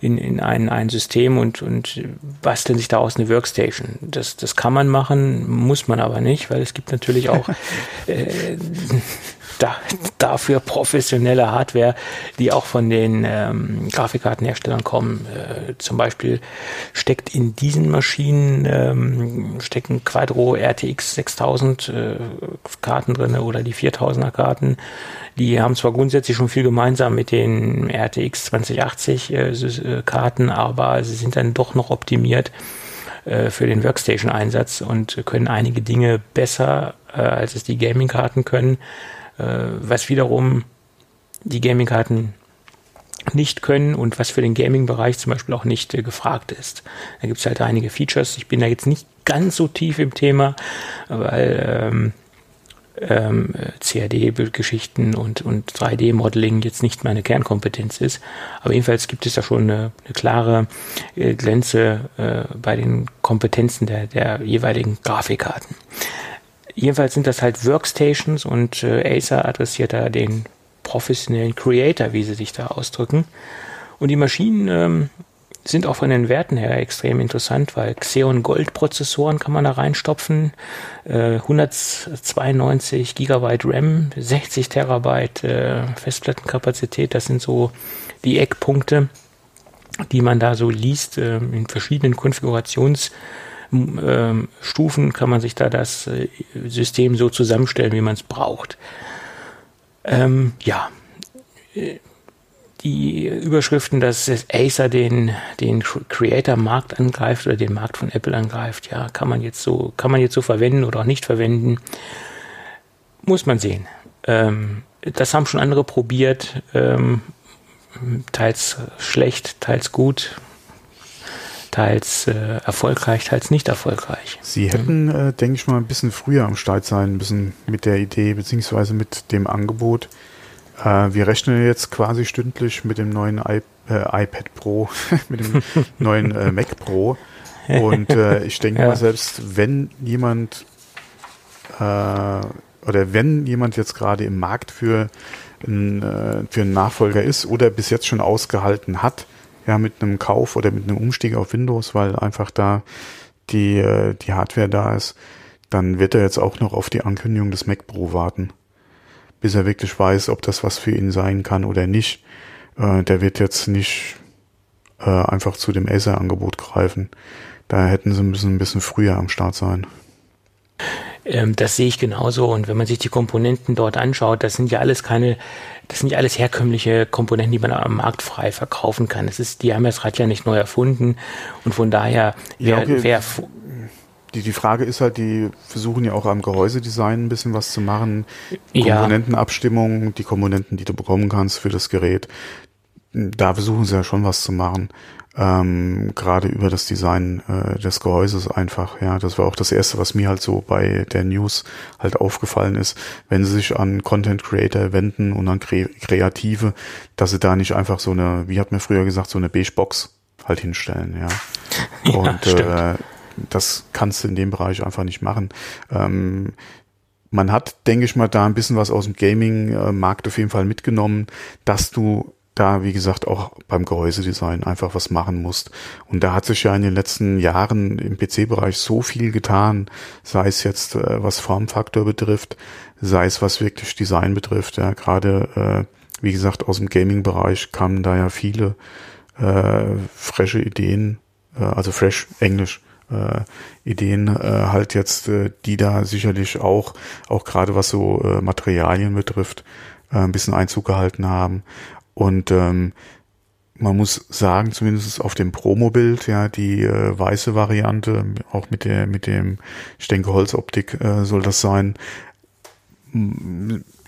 in, in ein, ein System und, und basteln sich daraus eine Workstation. Das, das kann man machen, muss man aber nicht, weil es gibt natürlich auch äh, da, dafür professionelle Hardware, die auch von den ähm, Grafikkartenherstellern kommen. Äh, zum Beispiel steckt in diesen Maschinen ähm, stecken Quadro RTX 6000 äh, Karten drin oder die 4000er Karten. Die haben zwar grundsätzlich schon viel gemeinsam mit den RTX 2080 äh, äh, Karten, aber sie sind dann doch noch optimiert äh, für den Workstation-Einsatz und können einige Dinge besser, äh, als es die Gaming-Karten können was wiederum die Gaming-Karten nicht können und was für den Gaming-Bereich zum Beispiel auch nicht äh, gefragt ist. Da gibt es halt einige Features. Ich bin da jetzt nicht ganz so tief im Thema, weil ähm, ähm, CAD-Geschichten und, und 3D-Modeling jetzt nicht meine Kernkompetenz ist. Aber jedenfalls gibt es da schon eine, eine klare äh, Grenze äh, bei den Kompetenzen der, der jeweiligen Grafikkarten. Jedenfalls sind das halt Workstations und äh, Acer adressiert da den professionellen Creator, wie sie sich da ausdrücken. Und die Maschinen ähm, sind auch von den Werten her extrem interessant, weil Xeon Gold Prozessoren kann man da reinstopfen, äh, 192 Gigabyte RAM, 60 Terabyte äh, Festplattenkapazität, das sind so die Eckpunkte, die man da so liest äh, in verschiedenen Konfigurations- ähm, Stufen kann man sich da das äh, System so zusammenstellen, wie man es braucht. Ähm, ja, die Überschriften, dass Acer den, den Creator-Markt angreift oder den Markt von Apple angreift, ja, kann man jetzt so, kann man jetzt so verwenden oder auch nicht verwenden. Muss man sehen. Ähm, das haben schon andere probiert, ähm, teils schlecht, teils gut teils äh, erfolgreich, teils nicht erfolgreich. Sie hätten, äh, denke ich mal, ein bisschen früher am Start sein müssen mit der Idee beziehungsweise mit dem Angebot. Äh, wir rechnen jetzt quasi stündlich mit dem neuen I äh, iPad Pro, mit dem neuen äh, Mac Pro. Und äh, ich denke ja. mal, selbst wenn jemand oder wenn jemand jetzt gerade im Markt für, für einen Nachfolger ist oder bis jetzt schon ausgehalten hat, ja, mit einem Kauf oder mit einem Umstieg auf Windows, weil einfach da die, äh, die Hardware da ist, dann wird er jetzt auch noch auf die Ankündigung des Mac Pro warten, bis er wirklich weiß, ob das was für ihn sein kann oder nicht. Äh, der wird jetzt nicht äh, einfach zu dem Acer-Angebot greifen. Da hätten sie müssen ein bisschen früher am Start sein. Ähm, das sehe ich genauso. Und wenn man sich die Komponenten dort anschaut, das sind ja alles keine, das sind ja alles herkömmliche Komponenten, die man am Markt frei verkaufen kann. Das ist, die haben das Rad ja nicht neu erfunden. Und von daher, wer, ja, okay. wer die, die Frage ist halt, die versuchen ja auch am Gehäusedesign ein bisschen was zu machen. Komponentenabstimmung, die Komponenten, die du bekommen kannst für das Gerät. Da versuchen sie ja schon was zu machen ähm, gerade über das Design äh, des Gehäuses einfach. Ja, das war auch das erste, was mir halt so bei der News halt aufgefallen ist, wenn sie sich an Content Creator wenden und an Kre Kreative, dass sie da nicht einfach so eine, wie hat mir früher gesagt, so eine Beige Box halt hinstellen. Ja, ja und äh, das kannst du in dem Bereich einfach nicht machen. Ähm, man hat, denke ich mal, da ein bisschen was aus dem Gaming-Markt auf jeden Fall mitgenommen, dass du da, wie gesagt, auch beim Gehäusedesign einfach was machen musst. Und da hat sich ja in den letzten Jahren im PC-Bereich so viel getan, sei es jetzt äh, was Formfaktor betrifft, sei es was wirklich Design betrifft. Ja, gerade, äh, wie gesagt, aus dem Gaming-Bereich kamen da ja viele äh, frische Ideen, äh, also fresh Englisch, äh, Ideen äh, halt jetzt, äh, die da sicherlich auch, auch gerade was so äh, Materialien betrifft, äh, ein bisschen Einzug gehalten haben. Und ähm, man muss sagen, zumindest auf dem Promo-Bild, ja, die äh, weiße Variante, auch mit der, mit dem, ich denke, Holzoptik äh, soll das sein.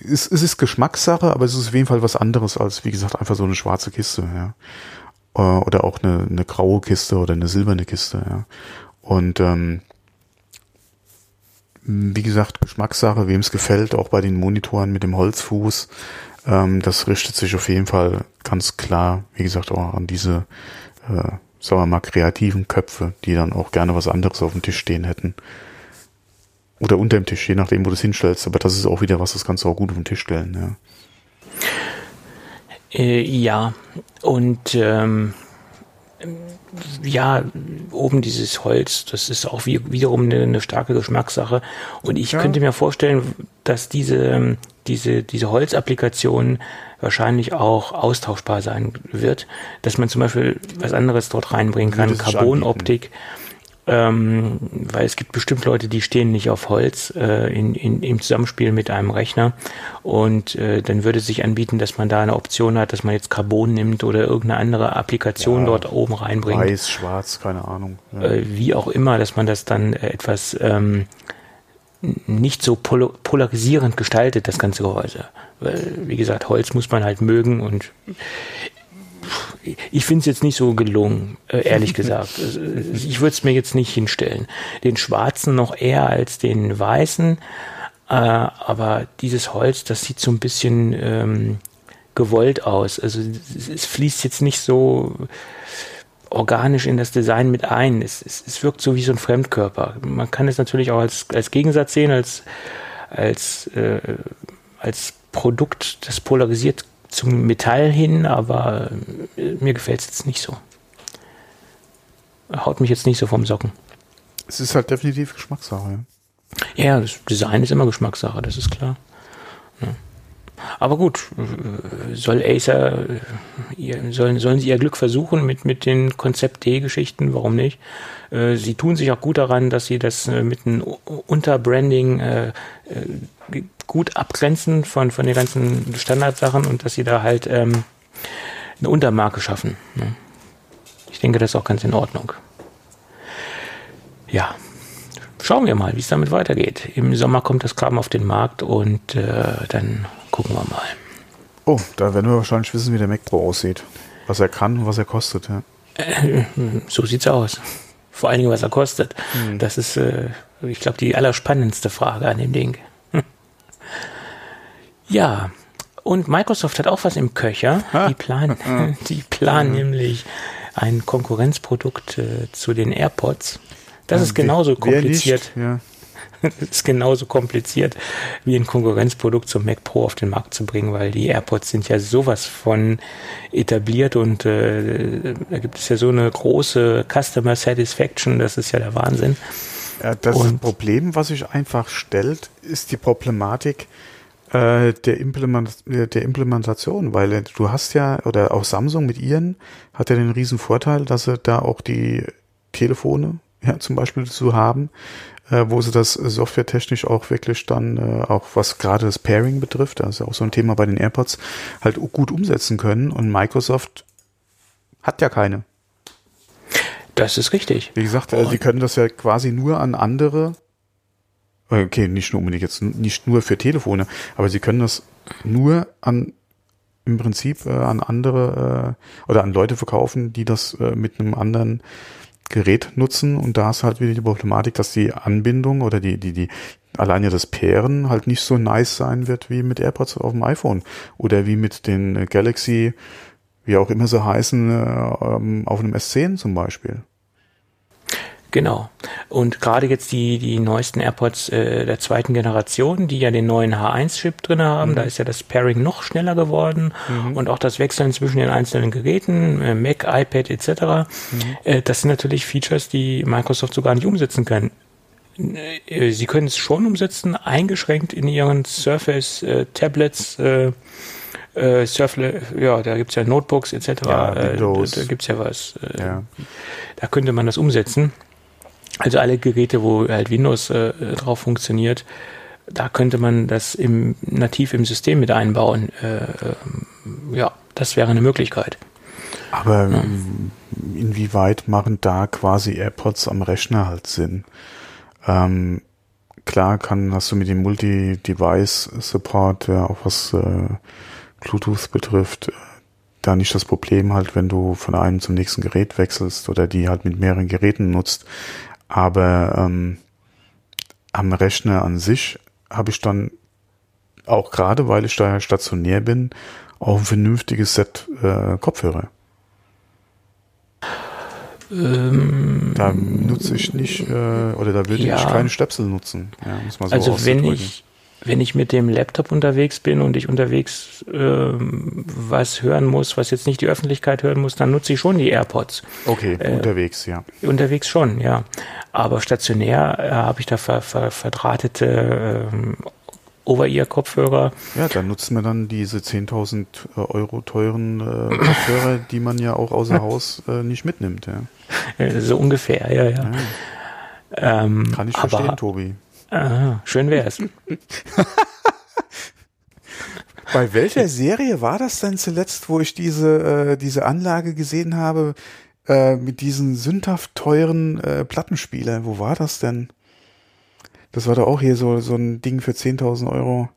Es, es ist Geschmackssache, aber es ist auf jeden Fall was anderes als, wie gesagt, einfach so eine schwarze Kiste, ja. Äh, oder auch eine, eine graue Kiste oder eine silberne Kiste, ja. Und ähm, wie gesagt, Geschmackssache, wem es gefällt, auch bei den Monitoren mit dem Holzfuß. Ähm, das richtet sich auf jeden Fall ganz klar, wie gesagt, auch an diese, äh, sagen wir mal, kreativen Köpfe, die dann auch gerne was anderes auf dem Tisch stehen hätten. Oder unter dem Tisch, je nachdem, wo du es hinstellst. Aber das ist auch wieder was, das kannst du auch gut auf den Tisch stellen, ja. Äh, ja, und ähm, ja, oben dieses Holz, das ist auch wie, wiederum eine, eine, starke Geschmackssache. Und ich ja. könnte mir vorstellen, dass diese, diese, diese Holzapplikation wahrscheinlich auch austauschbar sein wird, dass man zum Beispiel was anderes dort reinbringen kann, Carbonoptik. Ähm, weil es gibt bestimmt Leute, die stehen nicht auf Holz äh, in, in, im Zusammenspiel mit einem Rechner und äh, dann würde sich anbieten, dass man da eine Option hat, dass man jetzt Carbon nimmt oder irgendeine andere Applikation ja, dort oben reinbringt. Weiß, schwarz, keine Ahnung. Ja. Äh, wie auch immer, dass man das dann etwas ähm, nicht so pol polarisierend gestaltet, das ganze Gehäuse. Weil, wie gesagt, Holz muss man halt mögen und ich finde es jetzt nicht so gelungen, äh, ehrlich gesagt. Ich würde es mir jetzt nicht hinstellen. Den schwarzen noch eher als den weißen, äh, aber dieses Holz, das sieht so ein bisschen ähm, gewollt aus. Also es, es, fließt jetzt nicht so organisch in das Design mit ein. Es, es, es wirkt so wie so ein Fremdkörper. Man kann es natürlich auch als, als Gegensatz sehen, als, als, äh, als Produkt, das polarisiert zum Metall hin, aber äh, mir gefällt es jetzt nicht so. Haut mich jetzt nicht so vom Socken. Es ist halt definitiv Geschmackssache. Ja, ja das Design ist immer Geschmackssache, das ist klar. Ja. Aber gut, äh, soll Acer, äh, sollen, sollen sie ihr Glück versuchen mit, mit den Konzept D-Geschichten, warum nicht? Sie tun sich auch gut daran, dass sie das mit einem Unterbranding gut abgrenzen von, von den ganzen Standardsachen und dass sie da halt ähm, eine Untermarke schaffen. Ne? Ich denke, das ist auch ganz in Ordnung. Ja, schauen wir mal, wie es damit weitergeht. Im Sommer kommt das Kram auf den Markt und äh, dann gucken wir mal. Oh, da werden wir wahrscheinlich wissen, wie der Mac Pro aussieht. Was er kann und was er kostet. Ja. Äh, so sieht's aus. Vor allen Dingen, was er kostet. Hm. Das ist, äh, ich glaube, die allerspannendste Frage an dem Ding. Ja, und Microsoft hat auch was im Köcher. Die planen, die planen nämlich ein Konkurrenzprodukt äh, zu den AirPods. Das ja, ist genauso kompliziert. Ja. Das ist genauso kompliziert, wie ein Konkurrenzprodukt zum Mac Pro auf den Markt zu bringen, weil die AirPods sind ja sowas von etabliert und äh, da gibt es ja so eine große Customer Satisfaction, das ist ja der Wahnsinn. Ja, das und Problem, was sich einfach stellt, ist die Problematik, äh, der, Implement der Implementation, weil du hast ja, oder auch Samsung mit ihren, hat ja den riesen Vorteil, dass sie da auch die Telefone ja, zum Beispiel zu haben, äh, wo sie das softwaretechnisch auch wirklich dann, äh, auch was gerade das Pairing betrifft, ja auch so ein Thema bei den AirPods, halt gut umsetzen können und Microsoft hat ja keine. Das ist richtig. Wie gesagt, äh, sie können das ja quasi nur an andere Okay, nicht nur unbedingt jetzt nicht nur für Telefone, aber sie können das nur an im Prinzip äh, an andere äh, oder an Leute verkaufen, die das äh, mit einem anderen Gerät nutzen und da ist halt wieder die Problematik, dass die Anbindung oder die die die alleine das Pairen halt nicht so nice sein wird wie mit AirPods auf dem iPhone oder wie mit den Galaxy, wie auch immer sie heißen, äh, ähm, auf einem S10 zum Beispiel. Genau. Und gerade jetzt die, die neuesten AirPods äh, der zweiten Generation, die ja den neuen H1-Chip drin haben, mhm. da ist ja das Pairing noch schneller geworden mhm. und auch das Wechseln zwischen den einzelnen Geräten, äh, Mac, iPad etc. Mhm. Äh, das sind natürlich Features, die Microsoft so gar nicht umsetzen kann. Äh, sie können es schon umsetzen, eingeschränkt in ihren Surface-Tablets, äh, äh, Surfle, ja, da gibt's ja Notebooks etc. Ja, äh, da, da gibt's ja was. Äh, ja. Da könnte man das umsetzen. Also alle Geräte, wo halt Windows äh, drauf funktioniert, da könnte man das im, nativ im System mit einbauen. Äh, äh, ja, das wäre eine Möglichkeit. Aber ja. inwieweit machen da quasi AirPods am Rechner halt Sinn? Ähm, klar kann, hast du mit dem Multi-Device-Support, ja, auch was äh, Bluetooth betrifft, da nicht das Problem halt, wenn du von einem zum nächsten Gerät wechselst oder die halt mit mehreren Geräten nutzt, aber ähm, am Rechner an sich habe ich dann auch gerade, weil ich da ja stationär bin, auch ein vernünftiges Set äh, Kopfhörer. Ähm, da nutze ich nicht, äh, oder da würde ja. ich keine Stöpsel nutzen. Ja, muss man so also wenn ich, wenn ich mit dem Laptop unterwegs bin und ich unterwegs äh, was hören muss, was jetzt nicht die Öffentlichkeit hören muss, dann nutze ich schon die AirPods. Okay, äh, unterwegs, ja. Unterwegs schon, ja. Aber stationär äh, habe ich da ver, ver, verdrahtete äh, Over-Ear-Kopfhörer. Ja, dann nutzt man dann diese 10.000 äh, Euro teuren äh, Kopfhörer, die man ja auch außer Haus äh, nicht mitnimmt. Ja. So ungefähr, ja, ja. ja. Ähm, Kann ich verstehen, aber, Tobi. Aha, schön wär's. Bei welcher Serie war das denn zuletzt, wo ich diese, äh, diese Anlage gesehen habe äh, mit diesen sündhaft teuren äh, Plattenspieler? Wo war das denn? Das war doch auch hier so, so ein Ding für 10.000 Euro.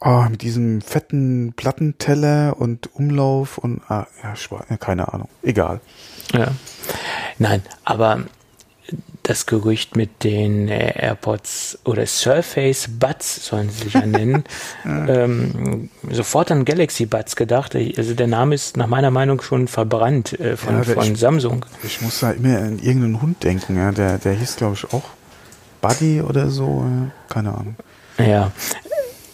Oh, mit diesem fetten Plattenteller und Umlauf und ah, ja, keine Ahnung. Egal. Ja. Nein, aber das Gerücht mit den äh, AirPods oder Surface Buds sollen sie sich ja nennen, ähm, sofort an Galaxy Buds gedacht. Also der Name ist nach meiner Meinung schon verbrannt äh, von, ja, von ich, Samsung. Ich muss da immer an irgendeinen Hund denken. Ja. Der, der hieß, glaube ich, auch Buddy oder so. Keine Ahnung. Ja.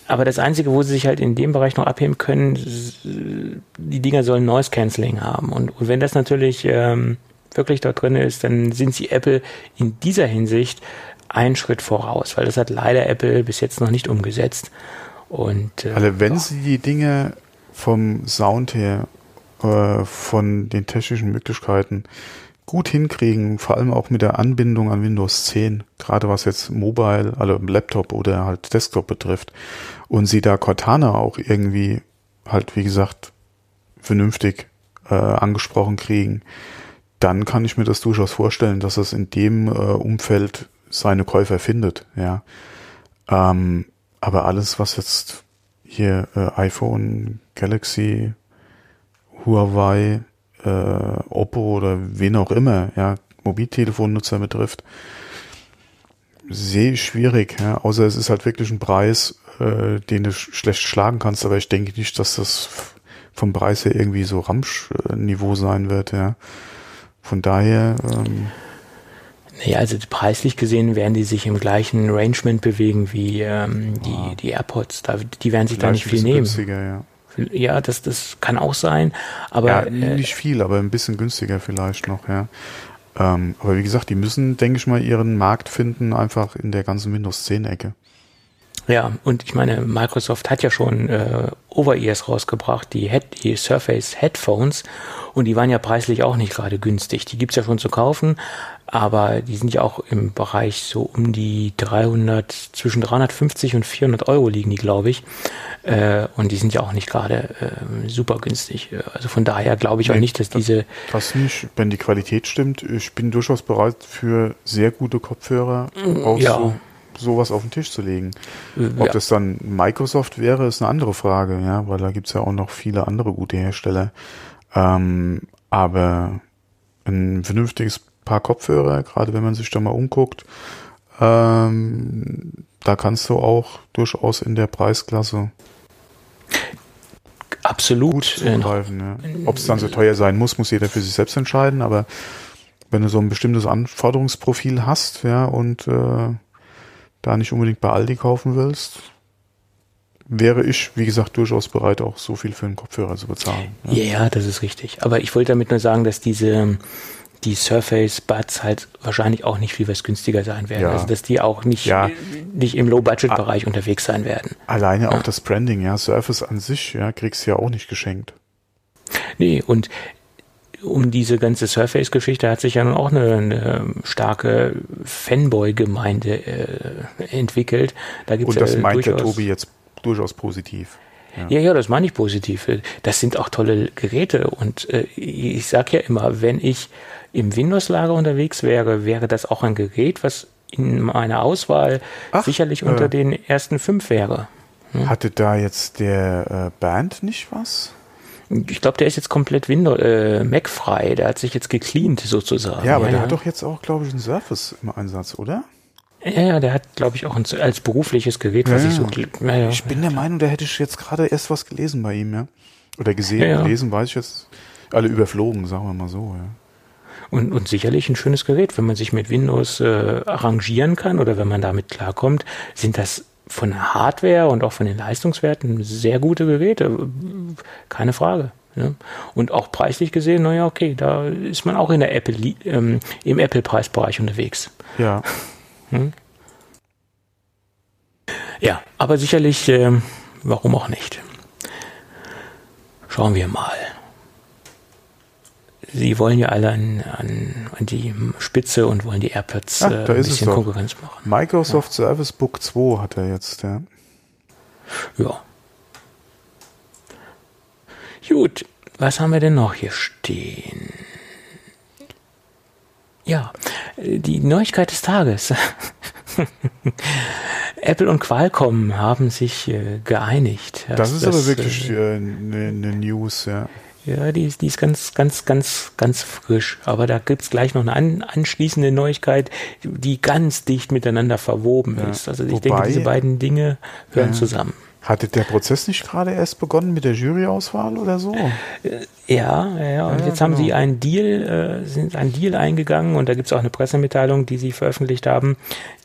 Aber das Einzige, wo sie sich halt in dem Bereich noch abheben können, die Dinger sollen Noise Cancelling haben. Und, und wenn das natürlich ähm, wirklich dort drin ist, dann sind sie Apple in dieser Hinsicht einen Schritt voraus, weil das hat leider Apple bis jetzt noch nicht umgesetzt. Und, äh, also wenn sie die Dinge vom Sound her, äh, von den technischen Möglichkeiten gut hinkriegen, vor allem auch mit der Anbindung an Windows 10, gerade was jetzt Mobile, also Laptop oder halt Desktop betrifft, und sie da Cortana auch irgendwie halt, wie gesagt, vernünftig äh, angesprochen kriegen, dann kann ich mir das durchaus vorstellen, dass es in dem äh, Umfeld seine Käufer findet, ja. Ähm, aber alles, was jetzt hier äh, iPhone, Galaxy, Huawei, äh, Oppo oder wen auch immer, ja, Mobiltelefonnutzer betrifft, sehe ich schwierig, ja, außer es ist halt wirklich ein Preis, äh, den du schlecht schlagen kannst, aber ich denke nicht, dass das vom Preis her irgendwie so Ramsch-Niveau sein wird, ja. Von daher. Ähm, naja, also preislich gesehen werden die sich im gleichen Rangement bewegen wie ähm, die, ah. die AirPods. Da, die werden sich da nicht viel nehmen. Ja. ja, das, das kann auch sein. Aber ja, äh, nicht viel, aber ein bisschen günstiger vielleicht noch, ja. Ähm, aber wie gesagt, die müssen, denke ich mal, ihren Markt finden, einfach in der ganzen Windows 10-Ecke. Ja, und ich meine, Microsoft hat ja schon äh, Over-Ears rausgebracht, die, Head, die Surface Headphones, und die waren ja preislich auch nicht gerade günstig. Die gibt's ja schon zu kaufen, aber die sind ja auch im Bereich so um die 300, zwischen 350 und 400 Euro liegen die, glaube ich. Äh, und die sind ja auch nicht gerade äh, super günstig. Also von daher glaube ich nee, auch nicht, dass diese... Das nicht, wenn die Qualität stimmt. Ich bin durchaus bereit für sehr gute Kopfhörer. Auch ja. so sowas auf den Tisch zu legen. Ob ja. das dann Microsoft wäre, ist eine andere Frage, ja, weil da gibt's ja auch noch viele andere gute Hersteller. Ähm, aber ein vernünftiges Paar Kopfhörer, gerade wenn man sich da mal umguckt, ähm, da kannst du auch durchaus in der Preisklasse absolut gut zugreifen. Ja. Ob es dann so teuer sein muss, muss jeder für sich selbst entscheiden, aber wenn du so ein bestimmtes Anforderungsprofil hast, ja, und äh, da nicht unbedingt bei Aldi kaufen willst, wäre ich, wie gesagt, durchaus bereit, auch so viel für einen Kopfhörer zu bezahlen. Ja, ja das ist richtig. Aber ich wollte damit nur sagen, dass diese die Surface Buds halt wahrscheinlich auch nicht viel was günstiger sein werden. Ja. Also dass die auch nicht, ja. nicht im Low-Budget-Bereich unterwegs sein werden. Alleine ja. auch das Branding, ja. Surface an sich, ja, kriegst du ja auch nicht geschenkt. Nee, und um diese ganze Surface-Geschichte hat sich ja nun auch eine, eine starke Fanboy-Gemeinde äh, entwickelt. Da gibt's Und das ja meint der Tobi jetzt durchaus positiv. Ja. ja, ja, das meine ich positiv. Das sind auch tolle Geräte und äh, ich sage ja immer, wenn ich im Windows-Lager unterwegs wäre, wäre das auch ein Gerät, was in meiner Auswahl Ach, sicherlich unter äh, den ersten fünf wäre. Hm? Hatte da jetzt der äh, Band nicht was? Ich glaube, der ist jetzt komplett Windows, äh, Mac frei. Der hat sich jetzt gecleant sozusagen. Ja, aber ja, der ja. hat doch jetzt auch, glaube ich, ein Surface im Einsatz, oder? Ja, ja, der hat, glaube ich, auch ein, als berufliches Gerät, was ich so. Ich bin der Meinung, da hätte ich jetzt gerade erst was gelesen bei ihm, ja. Oder gesehen, gelesen, weiß ich jetzt. Alle überflogen, sagen wir mal so, ja. Und, und sicherlich ein schönes Gerät, wenn man sich mit Windows äh, arrangieren kann oder wenn man damit klarkommt, sind das von der Hardware und auch von den Leistungswerten sehr gute Geräte. Keine Frage. Ja. Und auch preislich gesehen, naja, okay, da ist man auch in der Apple, ähm, im Apple-Preisbereich unterwegs. Ja, Ja, aber sicherlich, ähm, warum auch nicht? Schauen wir mal. Sie wollen ja alle an, an, an die Spitze und wollen die AirPods äh, da ein bisschen. Konkurrenz machen. Microsoft Service Book 2 hat er jetzt, ja. Ja. Gut, was haben wir denn noch hier stehen? Ja, äh, die Neuigkeit des Tages. Apple und Qualcomm haben sich äh, geeinigt. Das ist aber wirklich äh, eine äh, ne News, ja. Ja, die, ist- die ist ganz, ganz, ganz, ganz frisch. Aber da gibt's gleich noch eine an, anschließende Neuigkeit, die ganz dicht miteinander verwoben Ja, ist. Also ich wobei- denke, diese beiden Dinge hören Ja. zusammen. Hatte der Prozess nicht gerade erst begonnen mit der Juryauswahl oder so? Ja, ja, ja. Und Ja, jetzt haben genau. sie einen Deal, äh, sind einen Deal eingegangen und da gibt's auch eine Pressemitteilung, die sie veröffentlicht haben,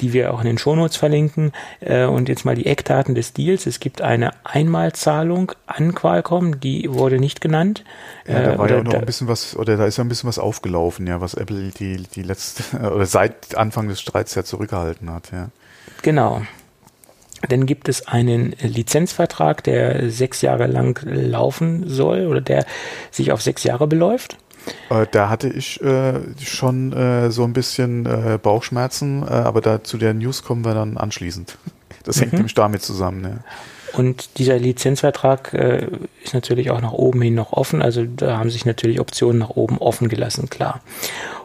die wir auch in den Shownotes verlinken. Äh, und jetzt mal die Eckdaten des Deals. Es gibt eine Einmalzahlung an Qualcomm, die wurde nicht genannt. Ja, da Äh, war oder ja noch da- ein bisschen was, oder da ist ja ein bisschen was aufgelaufen, ja, was Apple die, die letzte, oder seit Anfang des Streits ja zurückgehalten hat, ja. Genau. Dann gibt es einen Lizenzvertrag, der sechs Jahre lang laufen soll oder der sich auf sechs Jahre beläuft. Äh, da hatte ich äh, schon äh, so ein bisschen äh, Bauchschmerzen, äh, aber da zu der News kommen wir dann anschließend. Das hängt nämlich damit zusammen, ja. Und dieser Lizenzvertrag äh, ist natürlich auch nach oben hin noch offen. Also da haben sich natürlich Optionen nach oben offen gelassen, klar.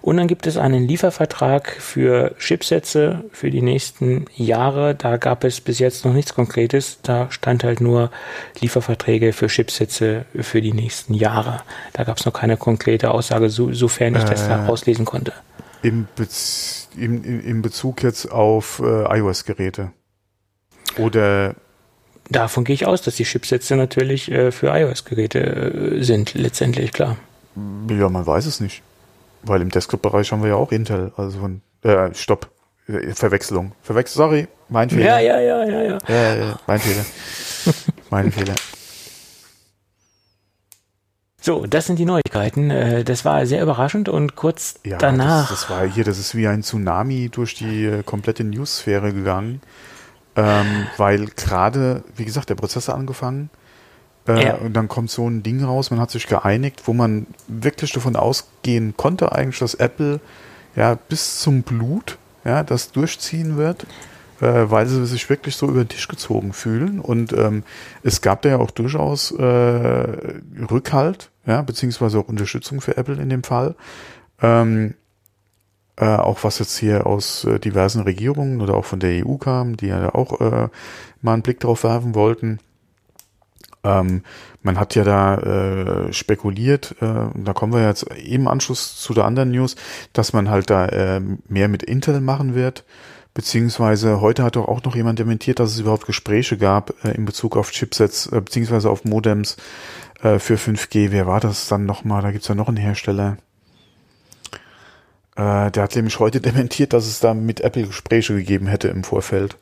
Und dann gibt es einen Liefervertrag für Chipsätze für die nächsten Jahre. Da gab es bis jetzt noch nichts Konkretes. Da stand halt nur Lieferverträge für Chipsätze für die nächsten Jahre. Da gab es noch keine konkrete Aussage, so, sofern ich das Äh. da rauslesen konnte. Im, Bez im im Bezug jetzt auf äh, iOS-Geräte. Oder Davon gehe ich aus, dass die Chipsätze natürlich äh, für iOS-Geräte äh, sind, letztendlich, klar. Ja, man weiß es nicht. Weil im Desktop-Bereich haben wir ja auch Intel. Also von, äh, stopp. Äh, Verwechslung. Verwechslung, sorry. Mein Fehler. Ja, ja, ja, ja, ja. ja, ja, mein Fehler. mein Fehler. So, das sind die Neuigkeiten. Äh, Das war sehr überraschend und kurz Ja, danach. Das, das war hier, das ist wie ein Tsunami durch die äh, komplette News-Sphäre gegangen. Ähm, weil gerade, wie gesagt, der Prozess hat angefangen. Äh, Ja. Und dann kommt so ein Ding raus, man hat sich geeinigt, wo man wirklich davon ausgehen konnte, eigentlich, dass Apple ja bis zum Blut ja, das durchziehen wird, äh, weil sie sich wirklich so über den Tisch gezogen fühlen. Und ähm, es gab da ja auch durchaus äh, Rückhalt, ja, beziehungsweise auch Unterstützung für Apple in dem Fall. Ähm, äh, auch was jetzt hier aus äh, diversen Regierungen oder auch von der EU kam, die ja auch äh, mal einen Blick drauf werfen wollten. Ähm, man hat ja da äh, spekuliert, äh, da kommen wir jetzt im Anschluss zu der anderen News, dass man halt da äh, mehr mit Intel machen wird. Beziehungsweise heute hat doch auch noch jemand dementiert, dass es überhaupt Gespräche gab äh, in Bezug auf Chipsets, äh, beziehungsweise auf Modems äh, für 5G. Wer war das dann nochmal? Da gibt's ja noch einen Hersteller. Äh, der hat nämlich heute dementiert, dass es da mit Apple Gespräche gegeben hätte im Vorfeld.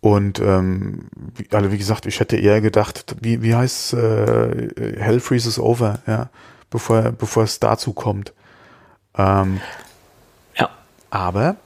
Und ähm, wie, also wie gesagt, ich hätte eher gedacht, wie, wie heißt äh, Hell freezes over, ja, bevor, bevor es dazu kommt. Ähm, Ja, aber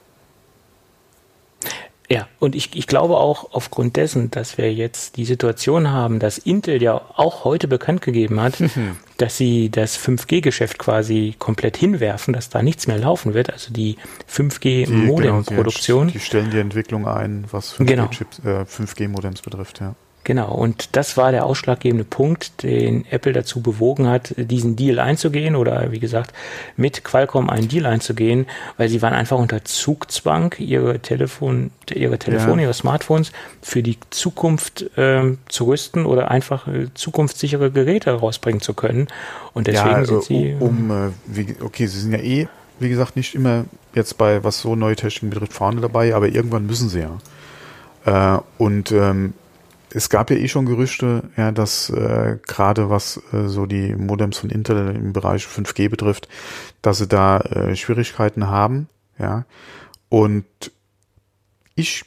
ja. Und ich, ich glaube auch aufgrund dessen, dass wir jetzt die Situation haben, dass Intel ja auch heute bekannt gegeben hat, dass sie das 5G-Geschäft quasi komplett hinwerfen, dass da nichts mehr laufen wird, also die die, genau, 5G-Modem-Produktion. die, die stellen die Entwicklung ein, was 5G, Genau. Äh, 5G-Modems betrifft, ja. Genau, und das war der ausschlaggebende Punkt, den Apple dazu bewogen hat, diesen Deal einzugehen oder wie gesagt, mit Qualcomm einen Deal einzugehen, weil sie waren einfach unter Zugzwang, ihre Telefon, ihre Telefone, Ja. ihre Smartphones für die Zukunft ähm, zu rüsten oder einfach äh, zukunftssichere Geräte rausbringen zu können. Und deswegen ja, sind äh, sie. um, äh, wie, okay, sie sind ja eh, wie gesagt, nicht immer jetzt bei, was so neue Techniken betrifft, vorne dabei, aber irgendwann müssen sie ja. Äh, und ähm, es gab ja eh schon Gerüchte, ja, dass äh, gerade was äh, so die Modems von Intel im Bereich 5G betrifft, dass sie da äh, Schwierigkeiten haben, ja. Und ich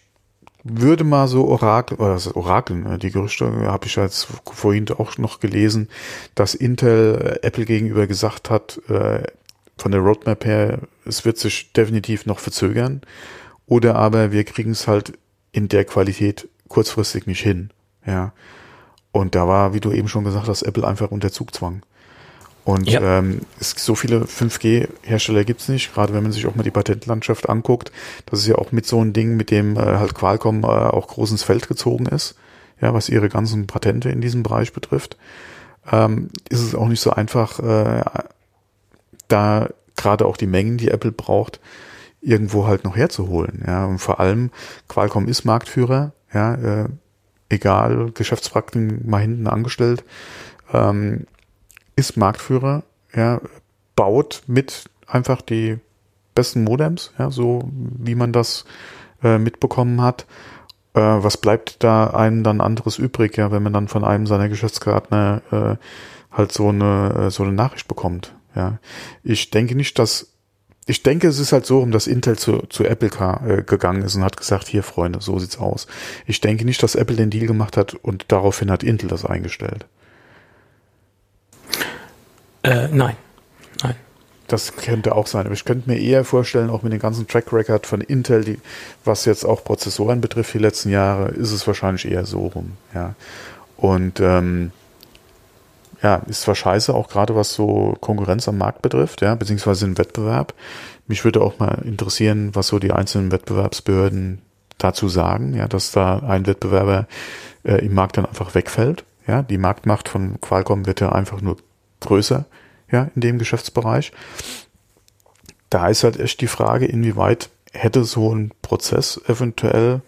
würde mal so Orakel, oder das Orakel, ne, die Gerüchte habe ich jetzt vorhin auch noch gelesen, dass Intel äh, Apple gegenüber gesagt hat, äh, von der Roadmap her, es wird sich definitiv noch verzögern. Oder aber wir kriegen es halt in der Qualität kurzfristig nicht hin. Ja. Und da war, wie du eben schon gesagt hast, Apple einfach unter Zugzwang. Und ja. ähm, es, so viele 5G-Hersteller gibt's nicht, gerade wenn man sich auch mal die Patentlandschaft anguckt. Das ist ja auch mit so einem Ding, mit dem äh, halt Qualcomm äh, auch groß ins Feld gezogen ist, ja, was ihre ganzen Patente in diesem Bereich betrifft. Ähm, ist es auch nicht so einfach, äh, da gerade auch die Mengen, die Apple braucht, irgendwo halt noch herzuholen. Ja, und vor allem Qualcomm ist Marktführer, ja, äh, egal, Geschäftspraktiken mal hinten angestellt, ähm, ist Marktführer, ja, baut mit einfach die besten Modems, ja, so wie man das äh, mitbekommen hat. Äh, was bleibt da einem dann anderes übrig, ja, wenn man dann von einem seiner Geschäftspartner äh, halt so eine äh, so eine Nachricht bekommt, ja. Ich denke nicht, dass ich denke, es ist halt so, um dass Intel zu, zu Apple äh, gegangen ist und hat gesagt, hier Freunde, so sieht's aus. Ich denke nicht, dass Apple den Deal gemacht hat und daraufhin hat Intel das eingestellt. Äh, nein. Nein. Das könnte auch sein. Aber ich könnte mir eher vorstellen, auch mit dem ganzen Track Record von Intel, die, was jetzt auch Prozessoren betrifft, die letzten Jahre, ist es wahrscheinlich eher so rum. Ja. Und ähm, ja, ist zwar scheiße, auch gerade was so Konkurrenz am Markt betrifft, ja, beziehungsweise den Wettbewerb. Mich würde auch mal interessieren, was so die einzelnen Wettbewerbsbehörden dazu sagen, ja, dass da ein Wettbewerber äh, im Markt dann einfach wegfällt. Ja, die Marktmacht von Qualcomm wird ja einfach nur größer, ja, in dem Geschäftsbereich. Da ist halt echt die Frage, inwieweit hätte so ein Prozess eventuell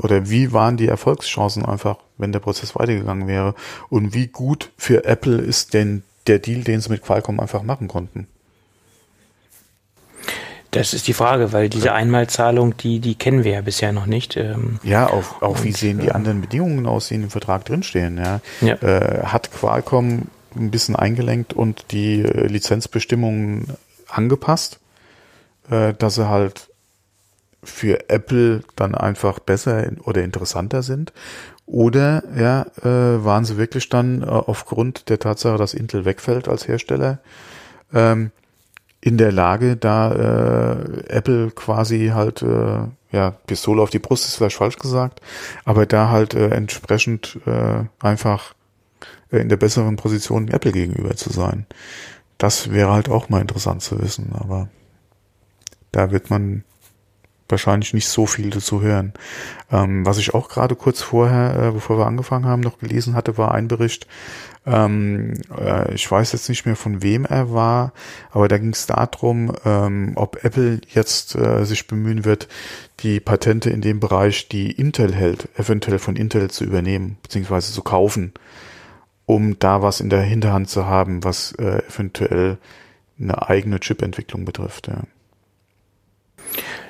oder wie waren die Erfolgschancen einfach, wenn der Prozess weitergegangen wäre? Und wie gut für Apple ist denn der Deal, den sie mit Qualcomm einfach machen konnten? Das ist die Frage, weil diese Einmalzahlung, die, die kennen wir ja bisher noch nicht. Ähm, ja, auch, auch wie sehen die äh, anderen Bedingungen aus, die in dem Vertrag drinstehen. Ja? ja. Äh, hat Qualcomm ein bisschen eingelenkt und die äh, Lizenzbestimmungen angepasst, äh, dass sie halt für Apple dann einfach besser oder interessanter sind? Oder ja, äh, waren sie wirklich dann äh, aufgrund der Tatsache, dass Intel wegfällt als Hersteller, ähm, in der Lage, da äh, Apple quasi halt, äh, ja, Pistole auf die Brust ist vielleicht falsch gesagt, aber da halt äh, entsprechend äh, einfach äh, in der besseren Position Apple gegenüber zu sein. Das wäre halt auch mal interessant zu wissen, aber da wird man wahrscheinlich nicht so viel dazu hören. Ähm, was ich auch gerade kurz vorher, äh, bevor wir angefangen haben, noch gelesen hatte, war ein Bericht. Ähm, äh, ich weiß jetzt nicht mehr von wem er war, aber da ging es darum, ähm, ob Apple jetzt äh, sich bemühen wird, die Patente in dem Bereich, die Intel hält, eventuell von Intel zu übernehmen bzw. zu kaufen, um da was in der Hinterhand zu haben, was äh, eventuell eine eigene Chip-Entwicklung betrifft. Ja.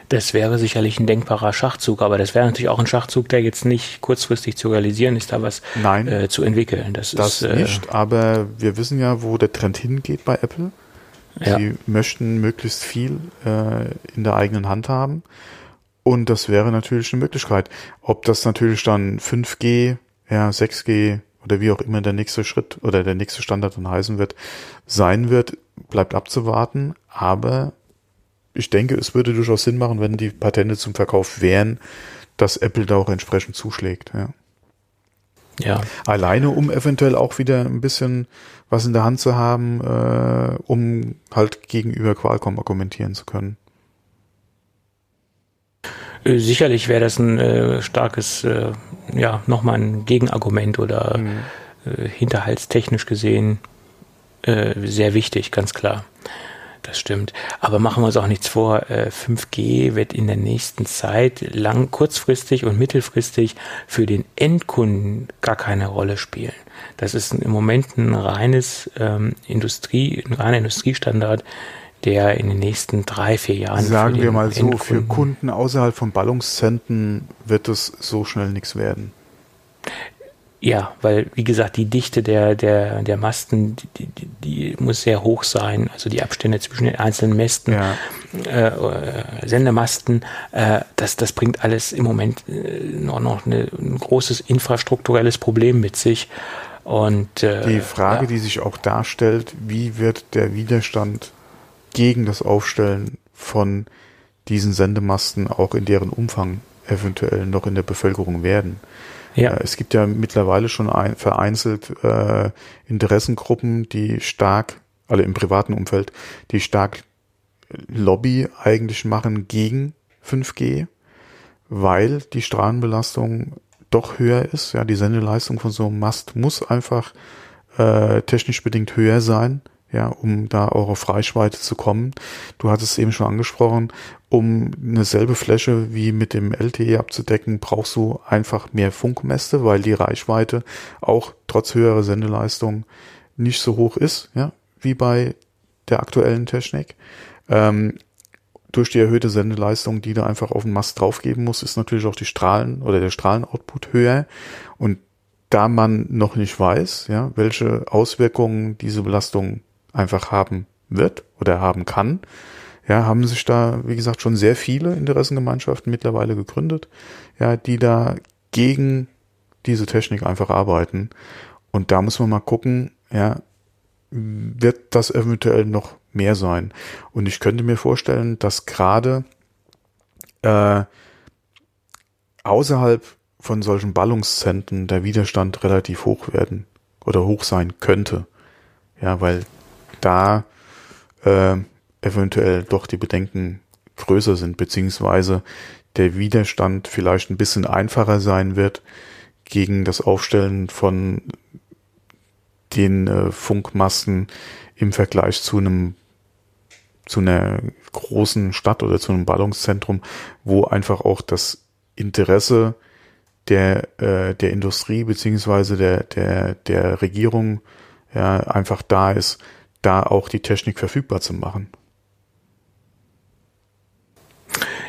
Das wäre sicherlich ein denkbarer Schachzug, aber das wäre natürlich auch ein Schachzug, der jetzt nicht kurzfristig zu realisieren ist, da was äh, zu entwickeln. Das, das ist, äh, nicht, aber wir wissen ja, wo der Trend hingeht bei Apple. Ja. Sie möchten möglichst viel äh, in der eigenen Hand haben. Und das wäre natürlich eine Möglichkeit. Ob das natürlich dann 5G, ja, 6G oder wie auch immer der nächste Schritt oder der nächste Standard dann heißen wird, sein wird, bleibt abzuwarten. Aber ich denke, es würde durchaus Sinn machen, wenn die Patente zum Verkauf wären, dass Apple da auch entsprechend zuschlägt. Ja. Ja. Alleine, um eventuell auch wieder ein bisschen was in der Hand zu haben, äh, um halt gegenüber Qualcomm argumentieren zu können. Äh, sicherlich wäre das ein äh, starkes, äh, ja, nochmal ein Gegenargument oder mhm. äh, hinterhaltstechnisch gesehen äh, sehr wichtig, ganz klar. Das stimmt. Aber machen wir uns auch nichts vor. 5G äh, wird in der nächsten Zeit lang, kurzfristig und mittelfristig für den Endkunden gar keine Rolle spielen. Das ist im Moment ein reines ähm, Industrie, ein reiner Industriestandard, der in den nächsten drei, vier Jahren. Sagen wir mal so, für Kunden außerhalb von Ballungszentren wird es so schnell nichts werden. Ja, weil, wie gesagt, die Dichte der, der, der Masten, die, die, die muss sehr hoch sein. Also die Abstände zwischen den einzelnen Mästen, ja. äh, äh, Sendemasten, äh, das, das bringt alles im Moment äh, noch, noch eine, ein großes infrastrukturelles Problem mit sich. Und, äh, die Frage, ja. die sich auch darstellt, wie wird der Widerstand gegen das Aufstellen von diesen Sendemasten auch in deren Umfang eventuell noch in der Bevölkerung werden? Ja. Äh, es gibt ja mittlerweile schon ein, vereinzelt äh, Interessengruppen, die stark, alle im privaten Umfeld, die stark Lobby eigentlich machen gegen 5G, weil die Strahlenbelastung doch höher ist. Ja, die Sendeleistung von so einem Mast muss einfach äh, technisch bedingt höher sein ja, um da auch auf Reichweite zu kommen. Du hattest es eben schon angesprochen, um eine selbe Fläche wie mit dem LTE abzudecken, brauchst du einfach mehr Funkmäste, weil die Reichweite auch trotz höherer Sendeleistung nicht so hoch ist, ja, wie bei der aktuellen Technik. Ähm, durch die erhöhte Sendeleistung, die du einfach auf den Mast draufgeben musst, ist natürlich auch die Strahlen oder der Strahlenoutput höher. Und da man noch nicht weiß, ja, welche Auswirkungen diese Belastung einfach haben wird oder haben kann. Ja, haben sich da, wie gesagt, schon sehr viele Interessengemeinschaften mittlerweile gegründet, ja, die da gegen diese Technik einfach arbeiten. Und da muss man mal gucken, ja, wird das eventuell noch mehr sein? Und ich könnte mir vorstellen, dass gerade äh, außerhalb von solchen Ballungszentren der Widerstand relativ hoch werden oder hoch sein könnte. Ja, weil da äh, eventuell doch die Bedenken größer sind, beziehungsweise der Widerstand vielleicht ein bisschen einfacher sein wird gegen das Aufstellen von den äh, Funkmasten im Vergleich zu einem zu einer großen Stadt oder zu einem Ballungszentrum, wo einfach auch das Interesse der äh, der Industrie beziehungsweise der der der Regierung ja einfach da ist, da auch die Technik verfügbar zu machen.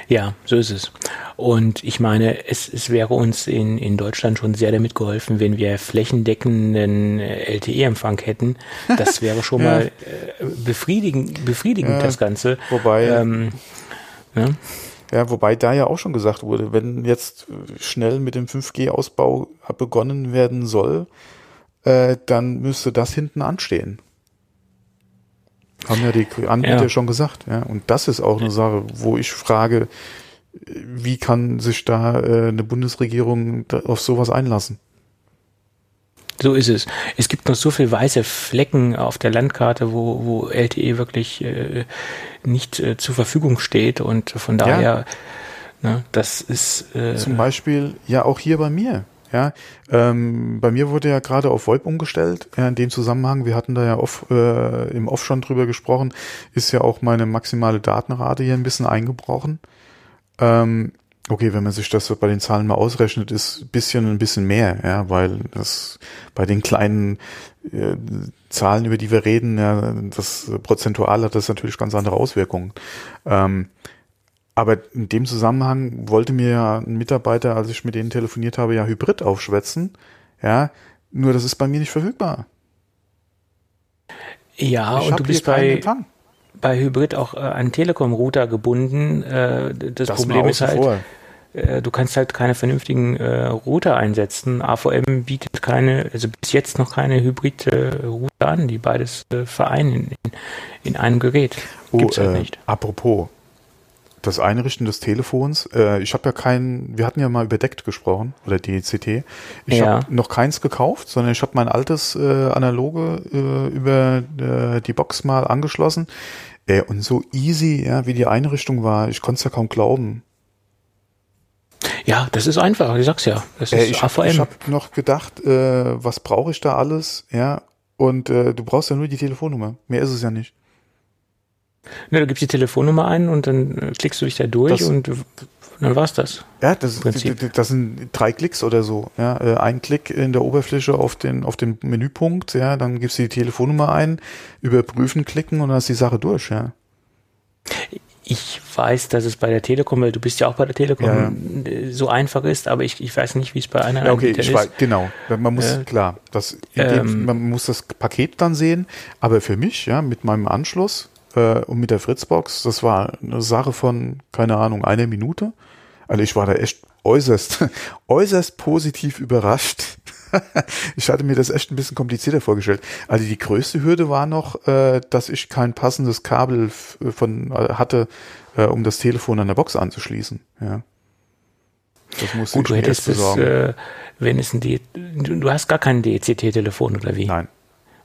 Ja, so ist es. Und ich meine, es, es wäre uns in, in Deutschland schon sehr damit geholfen, wenn wir flächendeckenden äh, LTE-Empfang hätten. Das wäre schon ja. mal äh, befriedigend, befriedigend ja, das Ganze. Wobei, ähm, ja. ja, wobei da ja auch schon gesagt wurde, wenn jetzt schnell mit dem 5G-Ausbau begonnen werden soll, äh, dann müsste das hinten anstehen. Haben ja die Anbieter ja. schon gesagt, ja. Und das ist auch eine Sache, wo ich frage, wie kann sich da äh, eine Bundesregierung auf sowas einlassen? So ist es. Es gibt noch so viele weiße Flecken auf der Landkarte, wo, wo LTE wirklich äh, nicht äh, zur Verfügung steht und von daher, ja. ne, das ist äh, zum Beispiel ja auch hier bei mir. Ja, ähm, bei mir wurde ja gerade auf VoIP umgestellt. Ja, in dem Zusammenhang, wir hatten da ja off, äh, im Off schon drüber gesprochen, ist ja auch meine maximale Datenrate hier ein bisschen eingebrochen. Ähm, okay, wenn man sich das bei den Zahlen mal ausrechnet, ist ein bisschen ein bisschen mehr, ja, weil das bei den kleinen äh, Zahlen, über die wir reden, ja, das prozentual hat das natürlich ganz andere Auswirkungen. Ähm, aber in dem Zusammenhang wollte mir ja ein Mitarbeiter, als ich mit denen telefoniert habe, ja Hybrid aufschwätzen. Ja, nur das ist bei mir nicht verfügbar. Ja, ich und du bist bei, bei Hybrid auch äh, an Telekom-Router gebunden. Äh, das, das Problem ist halt, äh, du kannst halt keine vernünftigen äh, Router einsetzen. AVM bietet keine, also bis jetzt noch keine Hybrid-Router an, die beides äh, vereinen in, in, einem Gerät. Oh, Gibt's halt äh, nicht. Apropos, das Einrichten des Telefons, äh, ich habe ja keinen, wir hatten ja mal über DECT gesprochen oder DECT. Ich ja. habe noch keins gekauft, sondern ich habe mein altes äh, analoge äh, über äh, die Box mal angeschlossen. Äh, und so easy, ja, wie die Einrichtung war, ich konnte es ja kaum glauben. Ja, das ist einfach, ich sag's ja. Das äh, ist ich habe hab noch gedacht, äh, was brauche ich da alles, ja, und äh, du brauchst ja nur die Telefonnummer. Mehr ist es ja nicht. Ne, du gibst die Telefonnummer ein und dann äh, klickst du dich da durch das, und dann war's das. Ja, das, das sind drei Klicks oder so. Ja, äh, ein Klick in der Oberfläche auf den, auf den Menüpunkt, ja, dann gibst du die Telefonnummer ein, überprüfen, klicken und dann ist die Sache durch, ja. Ich weiß, dass es bei der Telekom, weil du bist ja auch bei der Telekom, ja. Äh, so einfach ist, aber ich, ich weiß nicht, wie es bei einer ja, okay, ich weiß, genau. Man muss, äh, klar, das, ähm, man muss das Paket dann sehen, aber für mich, ja, mit meinem Anschluss äh, und mit der Fritzbox, das war eine Sache von, keine Ahnung, einer Minute. Also ich war da echt äußerst, äußerst positiv überrascht. ich hatte mir das echt ein bisschen komplizierter vorgestellt. Also die größte Hürde war noch, äh, dass ich kein passendes Kabel von äh, hatte, äh, um das Telefon an der Box anzuschließen. Ja. Das musste Gut, ich du hättest es, äh, wenn es ein D du hast gar kein DCT-Telefon oder wie? Nein.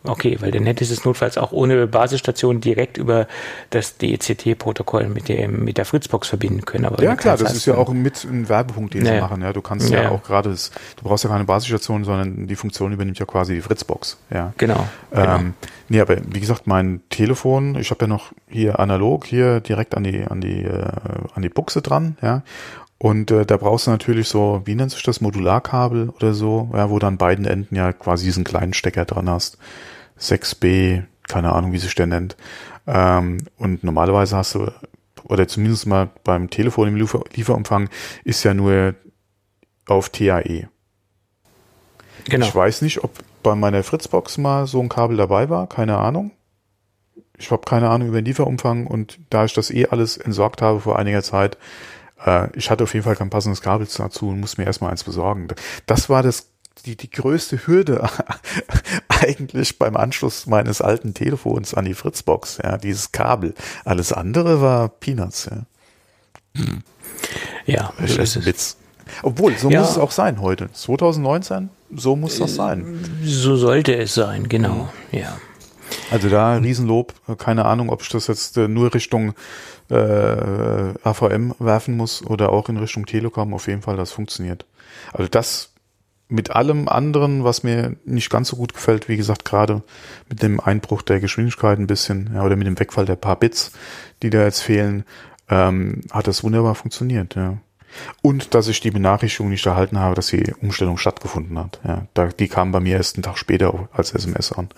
Okay, weil dann hättest du es notfalls auch ohne Basisstation direkt über das DECT-Protokoll mit dem mit der Fritzbox verbinden können. Aber ja klar, das ist ja auch mit ein Werbepunkt, den naja. sie machen. Ja, du kannst ja, ja auch gerade, du brauchst ja keine Basisstation, sondern die Funktion übernimmt ja quasi die Fritzbox. Ja, genau. Ähm, genau. Nee, aber wie gesagt, mein Telefon, ich habe ja noch hier analog hier direkt an die an die äh, an die Buchse dran, ja. Und äh, da brauchst du natürlich so, wie nennt sich das, Modularkabel oder so, ja, wo du an beiden Enden ja quasi diesen kleinen Stecker dran hast. 6B, keine Ahnung, wie sich der nennt. Ähm, und normalerweise hast du, oder zumindest mal beim Telefon im Liefer Lieferumfang, ist ja nur auf TAE. Genau. Ich weiß nicht, ob bei meiner Fritzbox mal so ein Kabel dabei war, keine Ahnung. Ich habe keine Ahnung über den Lieferumfang und da ich das eh alles entsorgt habe vor einiger Zeit, äh, ich hatte auf jeden Fall kein passendes Kabel dazu und musste mir erstmal eins besorgen. Das war das die, die größte Hürde eigentlich beim Anschluss meines alten Telefons an die Fritzbox, ja, dieses Kabel. Alles andere war Peanuts, ja. Ja, das ist ein Witz. Obwohl, so ja. muss es auch sein heute. 2019, so muss das sein. So sollte es sein, genau, ja. Also da Riesenlob, keine Ahnung, ob ich das jetzt äh, nur Richtung äh, AVM werfen muss oder auch in Richtung Telekom, auf jeden Fall, das funktioniert. Also das mit allem anderen, was mir nicht ganz so gut gefällt, wie gesagt, gerade mit dem Einbruch der Geschwindigkeit ein bisschen, ja, oder mit dem Wegfall der paar Bits, die da jetzt fehlen, ähm, hat das wunderbar funktioniert, ja. Und dass ich die Benachrichtigung nicht erhalten habe, dass die Umstellung stattgefunden hat. Ja, da, die kam bei mir erst einen Tag später als SMS an.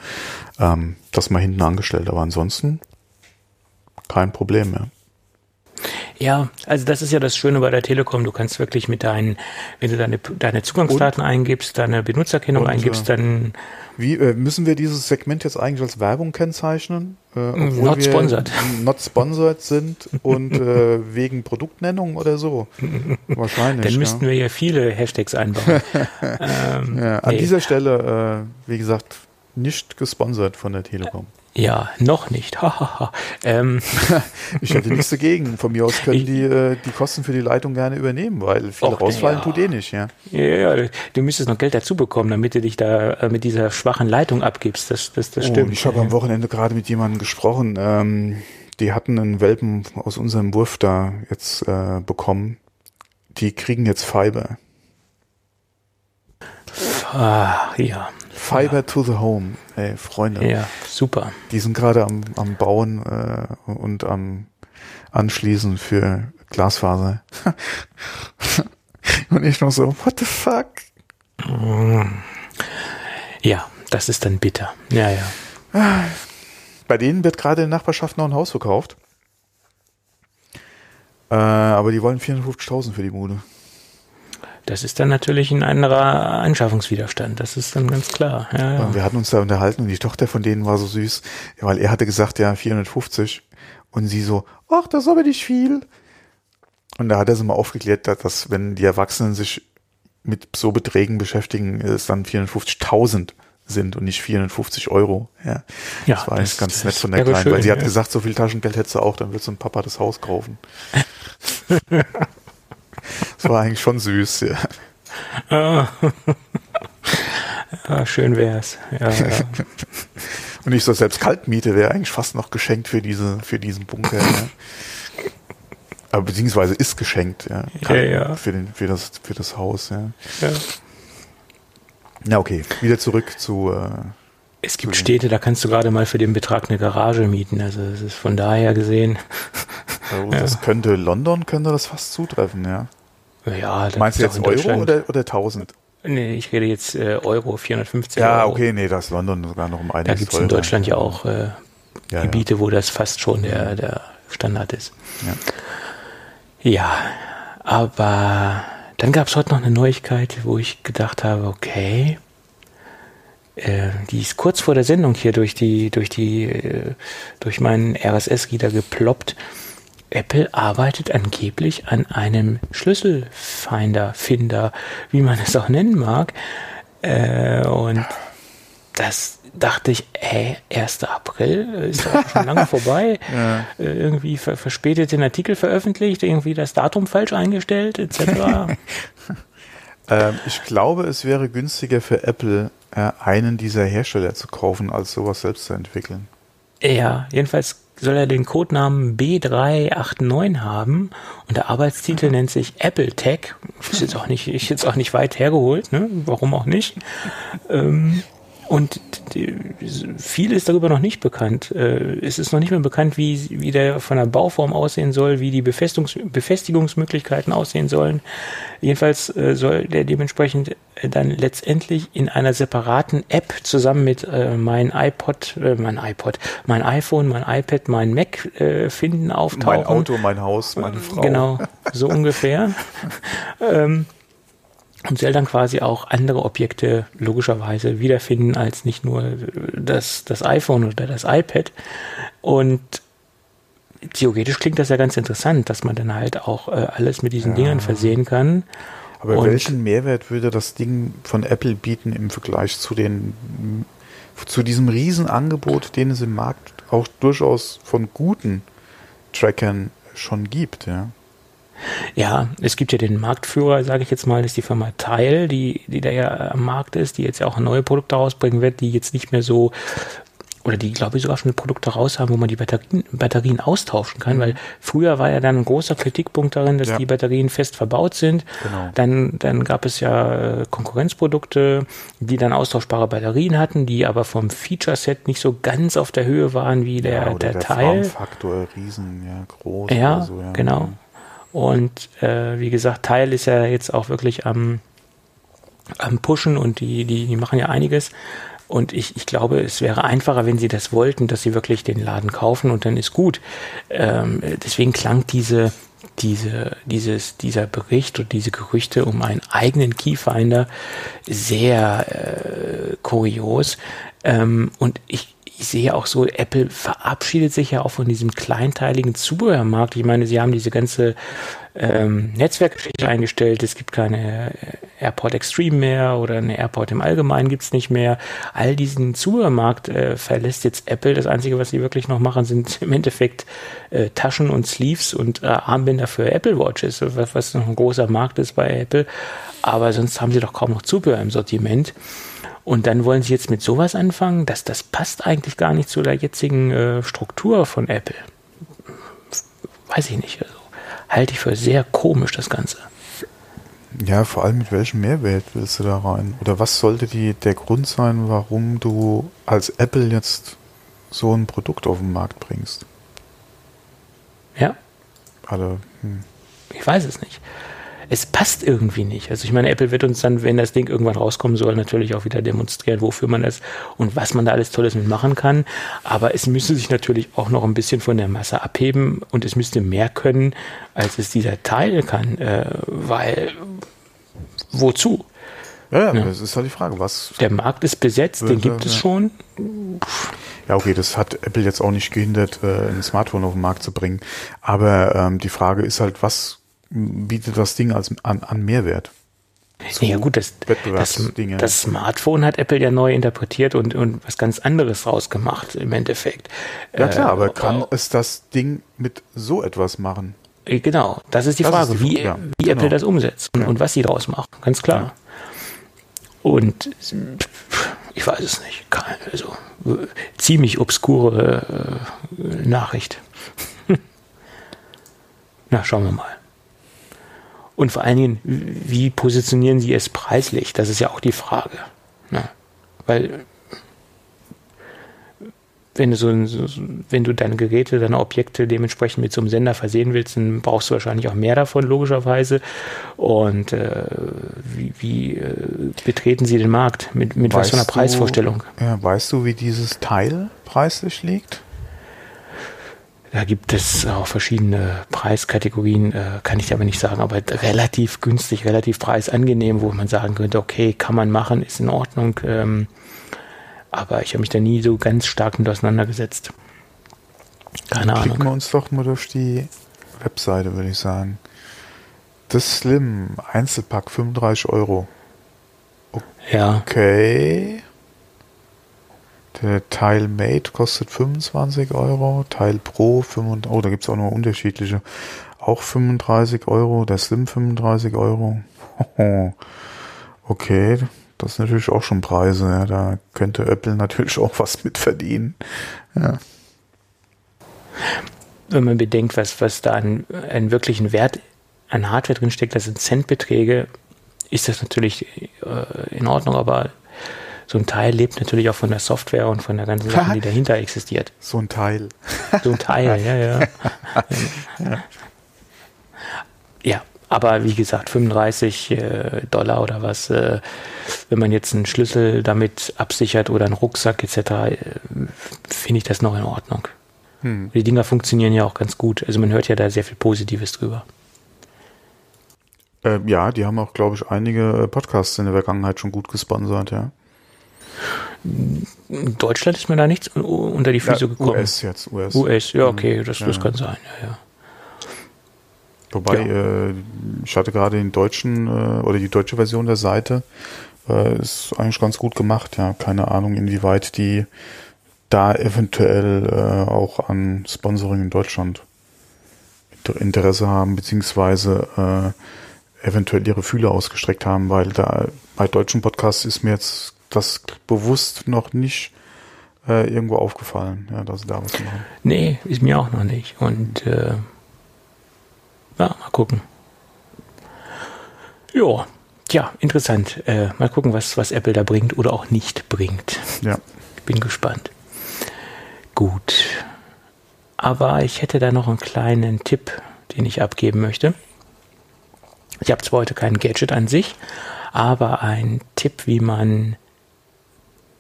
Ähm, das mal hinten angestellt, aber ansonsten kein Problem mehr. Ja, also das ist ja das Schöne bei der Telekom. Du kannst wirklich mit deinen, wenn du deine, deine Zugangsdaten und, eingibst, deine Benutzerkennung und, eingibst, äh, dann. Wie äh, müssen wir dieses Segment jetzt eigentlich als Werbung kennzeichnen? Äh, not wir sponsored. Not sponsored sind und äh, wegen Produktnennung oder so. Wahrscheinlich. Dann müssten ja. wir ja viele Hashtags einbauen. ähm, ja, an nee. dieser Stelle, äh, wie gesagt, nicht gesponsert von der Telekom. Ja, noch nicht. ähm. ich hätte nichts dagegen. Von mir aus können ich, die äh, die Kosten für die Leitung gerne übernehmen, weil viel rausfallen ja. tut eh nicht, ja. Ja, ja, du müsstest noch Geld dazu bekommen, damit du dich da äh, mit dieser schwachen Leitung abgibst. Das, das, das oh, stimmt. Ich habe am Wochenende gerade mit jemandem gesprochen. Ähm, die hatten einen Welpen aus unserem Wurf da jetzt äh, bekommen. Die kriegen jetzt Fiber. Ah, ja. Fiber ja. to the Home, ey, Freunde. Ja, super. Die sind gerade am, am Bauen äh, und am Anschließen für Glasfaser. und ich noch so, what the fuck? Ja, das ist dann bitter. Ja, ja. Bei denen wird gerade in der Nachbarschaft noch ein Haus verkauft. Äh, aber die wollen 450.000 für die Bude. Das ist dann natürlich ein anderer Anschaffungswiderstand. Das ist dann ganz klar. Ja, ja. Wir hatten uns da unterhalten und die Tochter von denen war so süß, weil er hatte gesagt, ja, 450. Und sie so, ach, das ist aber nicht viel. Und da hat er sie mal aufgeklärt, dass wenn die Erwachsenen sich mit so Beträgen beschäftigen, es dann 450.000 sind und nicht 450 Euro. Ja, ja das war eigentlich ganz nett von der Kleinen, weil sie ja. hat gesagt, so viel Taschengeld hättest du auch, dann wird so ein Papa das Haus kaufen. Das war eigentlich schon süß, ja. Ah. ja schön wär's. Ja, ja. Und ich so selbst Kaltmiete wäre eigentlich fast noch geschenkt für diese, für diesen Bunker. Ja. Aber beziehungsweise ist geschenkt, ja. ja, ja. Für, den, für, das, für das Haus, ja. ja. Na okay, wieder zurück zu. Äh, es gibt Städte, da kannst du gerade mal für den Betrag eine Garage mieten. Also es ist von daher gesehen. Also das könnte London könnte das fast zutreffen, ja. Ja, Meinst du jetzt Euro oder, oder 1000? Nee, ich rede jetzt äh, Euro, 450 ja, Euro. okay, nee, das ist London sogar noch um einiges Da gibt es in Deutschland ja auch äh, ja, Gebiete, ja. wo das fast schon der, der Standard ist. Ja, ja aber dann gab es heute noch eine Neuigkeit, wo ich gedacht habe, okay, äh, die ist kurz vor der Sendung hier durch die, durch die, äh, durch meinen RSS-Reader geploppt. Apple arbeitet angeblich an einem Schlüsselfinder, Finder, wie man es auch nennen mag. Äh, und das dachte ich, hä, 1. April ist doch schon lange vorbei. Ja. Äh, irgendwie ver verspätet den Artikel veröffentlicht, irgendwie das Datum falsch eingestellt, etc. ähm, ich glaube, es wäre günstiger für Apple, äh, einen dieser Hersteller zu kaufen, als sowas selbst zu entwickeln. Ja, jedenfalls soll er den Codenamen B389 haben und der Arbeitstitel nennt sich Apple Tech. Ist jetzt auch nicht, ist jetzt auch nicht weit hergeholt, ne? Warum auch nicht? Ähm, und viel ist darüber noch nicht bekannt. Äh, es ist noch nicht mehr bekannt, wie, wie der von der Bauform aussehen soll, wie die Befestigungs Befestigungsmöglichkeiten aussehen sollen. Jedenfalls äh, soll der dementsprechend äh, dann letztendlich in einer separaten App zusammen mit äh, mein iPod, äh, mein iPod, mein iPhone, mein iPad, mein Mac äh, finden, auftauchen. Mein Auto, mein Haus, meine Frau. Genau, so ungefähr. ähm, und soll dann quasi auch andere Objekte logischerweise wiederfinden als nicht nur das, das iPhone oder das iPad. Und theoretisch klingt das ja ganz interessant, dass man dann halt auch äh, alles mit diesen ja. Dingern versehen kann. Aber Und welchen Mehrwert würde das Ding von Apple bieten im Vergleich zu den zu diesem Riesenangebot, den es im Markt auch durchaus von guten Trackern schon gibt, ja? Ja, es gibt ja den Marktführer, sage ich jetzt mal, das ist die Firma Tile, die, die da ja am Markt ist, die jetzt ja auch neue Produkte rausbringen wird, die jetzt nicht mehr so oder die, glaube ich, sogar schon Produkte raus haben, wo man die Batterien, Batterien austauschen kann, mhm. weil früher war ja dann ein großer Kritikpunkt darin, dass ja. die Batterien fest verbaut sind. Genau. Dann, dann gab es ja äh, Konkurrenzprodukte, die dann austauschbare Batterien hatten, die aber vom Feature-Set nicht so ganz auf der Höhe waren wie der, ja, der, der Teil. Faktor riesen, ja, groß. Ja, so, ja. genau. Und äh, wie gesagt, Teil ist ja jetzt auch wirklich am, am Pushen und die, die, die machen ja einiges. Und ich, ich glaube, es wäre einfacher, wenn sie das wollten, dass sie wirklich den Laden kaufen und dann ist gut. Ähm, deswegen klang diese, diese, dieses, dieser Bericht und diese Gerüchte um einen eigenen Keyfinder sehr äh, kurios. Ähm, und ich, ich sehe auch so, Apple verabschiedet sich ja auch von diesem kleinteiligen Zubehörmarkt. Ich meine, sie haben diese ganze ähm, Netzwerkgeschichte eingestellt. Es gibt keine äh, AirPort Extreme mehr oder eine AirPort im Allgemeinen gibt es nicht mehr. All diesen Zubehörmarkt äh, verlässt jetzt Apple. Das Einzige, was sie wirklich noch machen, sind im Endeffekt äh, Taschen und Sleeves und äh, Armbänder für Apple Watches, was, was noch ein großer Markt ist bei Apple. Aber sonst haben sie doch kaum noch Zubehör im Sortiment. Und dann wollen sie jetzt mit sowas anfangen, dass das passt eigentlich gar nicht zu der jetzigen äh, Struktur von Apple. Weiß ich nicht. Also, halte ich für sehr komisch, das Ganze. Ja, vor allem mit welchem Mehrwert willst du da rein? Oder was sollte die, der Grund sein, warum du als Apple jetzt so ein Produkt auf den Markt bringst? Ja. Also, hm. Ich weiß es nicht es passt irgendwie nicht. Also ich meine, Apple wird uns dann, wenn das Ding irgendwann rauskommen soll, natürlich auch wieder demonstrieren, wofür man das und was man da alles Tolles mitmachen kann. Aber es müsste sich natürlich auch noch ein bisschen von der Masse abheben und es müsste mehr können, als es dieser Teil kann, äh, weil wozu? Ja, ja, das ist halt die Frage, was. Der Markt ist besetzt, den gibt es schon. Ja, okay, das hat Apple jetzt auch nicht gehindert, äh, ein Smartphone auf den Markt zu bringen. Aber ähm, die Frage ist halt, was bietet das Ding als, an, an Mehrwert? Ja gut, das, das, das, Smartphone hat Apple ja neu interpretiert und, und was ganz anderes rausgemacht im Endeffekt. Ja klar, äh, aber kann es das Ding mit so etwas machen? Äh, genau, das ist die das Frage, ist die, wie, ja, wie genau. Apple das umsetzt und, ja. und, was sie daraus machen, ganz klar. Ja. Und ich weiß es nicht, also ziemlich obskure äh, Nachricht. Na, schauen wir mal. Und vor allen Dingen, wie positionieren sie es preislich? Das ist ja auch die Frage. Ne? Weil wenn du, so, wenn du deine Geräte, deine Objekte dementsprechend mit so einem Sender versehen willst, dann brauchst du wahrscheinlich auch mehr davon, logischerweise. Und äh, wie, wie äh, betreten sie den Markt? Mit, mit was für einer Preisvorstellung? Du, ja, weißt du, wie dieses Teil preislich liegt? Da gibt es auch verschiedene Preiskategorien, äh, kann ich aber nicht sagen, aber relativ günstig, relativ preisangenehm, wo man sagen könnte, okay, kann man machen, ist in Ordnung. Ähm, aber ich habe mich da nie so ganz stark mit auseinandergesetzt. Keine Ahnung. Klicken wir uns doch mal durch die Webseite, würde ich sagen. Das Slim, Einzelpack 35 Euro. Okay. Ja. Der Teil Mate kostet 25 Euro, Teil Pro 35, oh, da gibt es auch noch unterschiedliche. Auch 35 Euro, der Slim 35 Euro. Okay, das sind natürlich auch schon Preise, ja. Da könnte Apple natürlich auch was mit verdienen. Ja. Wenn man bedenkt, was, was da an, an wirklichen Wert an Hardware drinsteckt, das sind Centbeträge, ist das natürlich äh, in Ordnung, aber so ein Teil lebt natürlich auch von der Software und von der ganzen Sache, die dahinter existiert. So ein Teil. So ein Teil, ja, ja. ja. aber wie gesagt, 35 äh, Dollar oder was, äh, wenn man jetzt einen Schlüssel damit absichert oder einen Rucksack etc., äh, finde ich das noch in Ordnung. Hm. Die Dinger funktionieren ja auch ganz gut. Also man hört ja da sehr viel Positives drüber. Äh, ja, die haben auch, glaube ich, einige Podcasts in der Vergangenheit schon gut gesponsert, ja. In Deutschland ist mir da nichts unter die Füße ja, gekommen. US jetzt, US. US, ja, okay, das, ja, das kann sein, ja, ja. Wobei, ja. äh, ich hatte gerade den deutschen äh, oder die deutsche Version der Seite, äh, ist eigentlich ganz gut gemacht, ja. Keine Ahnung, inwieweit die da eventuell äh, auch an Sponsoring in Deutschland Interesse haben, beziehungsweise äh, eventuell ihre Fühler ausgestreckt haben, weil da bei deutschen Podcasts ist mir jetzt das bewusst noch nicht äh, irgendwo aufgefallen, ja, dass sie da was machen. Nee, ist mir auch noch nicht. Und äh, ja, mal gucken. Ja, ja, interessant. Äh, mal gucken, was, was Apple da bringt oder auch nicht bringt. Ja. Ich bin gespannt. Gut. Aber ich hätte da noch einen kleinen Tipp, den ich abgeben möchte. Ich habe zwar heute kein Gadget an sich, aber ein Tipp, wie man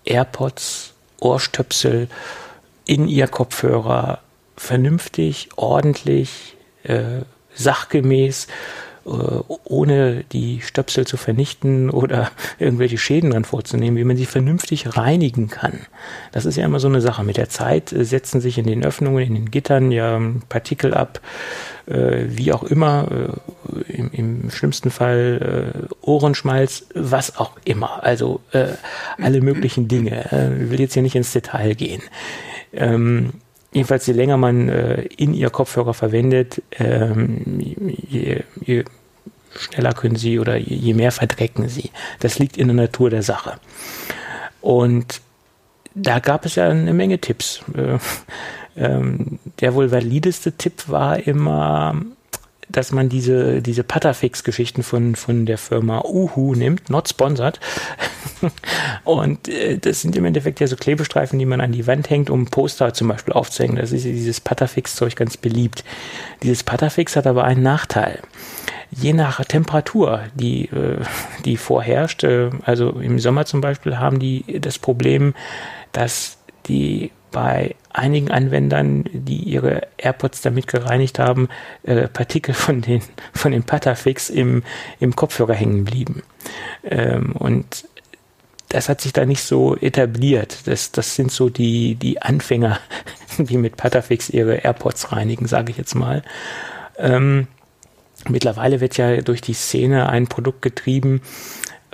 AirPods, Ohrstöpsel in ihr Kopfhörer vernünftig, ordentlich, äh, sachgemäß, ohne die Stöpsel zu vernichten oder irgendwelche Schäden dran vorzunehmen, wie man sie vernünftig reinigen kann. Das ist ja immer so eine Sache. Mit der Zeit äh, setzen sich in den Öffnungen, in den Gittern ja Partikel ab, äh, wie auch immer, äh, im, im, schlimmsten Fall äh, Ohrenschmalz, was auch immer. Also äh, alle möglichen Dinge. Äh, ich will jetzt hier nicht ins Detail gehen. Jedenfalls, je länger man äh, in ihr Kopfhörer verwendet, ähm, je, je schneller können sie oder je mehr verdrecken sie. Das liegt in der Natur der Sache. Und da gab es ja eine Menge Tipps. Äh, ähm, der wohl valideste Tipp war immer, dass man diese, diese Patafix-Geschichten von, von der Firma Uhu nimmt, not sponsored. und äh, das sind im Endeffekt ja so Klebestreifen, die man an die Wand hängt, um Poster zum Beispiel aufzuhängen. Das ist dieses Patafix-Zeug ganz beliebt. Dieses Patafix hat aber einen Nachteil. Je nach Temperatur, die, äh, die vorherrscht, äh, also im Sommer zum Beispiel, haben die das Problem, dass die bei einigen Anwendern, die ihre AirPods damit gereinigt haben, äh, Partikel von den, von den Patafix im, im Kopfhörer hängen blieben. Ähm, und das hat sich da nicht so etabliert. Das, das sind so die, die Anfänger, die mit Patafix ihre AirPods reinigen, sage ich jetzt mal. Ähm, mittlerweile wird ja durch die Szene ein Produkt getrieben,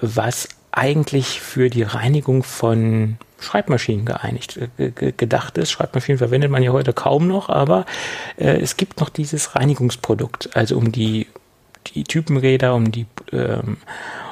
was eigentlich für die Reinigung von Schreibmaschinen geeinigt, äh, gedacht ist. Schreibmaschinen verwendet man ja heute kaum noch, aber äh, es gibt noch dieses Reinigungsprodukt, also um die, die Typenräder, um die ähm,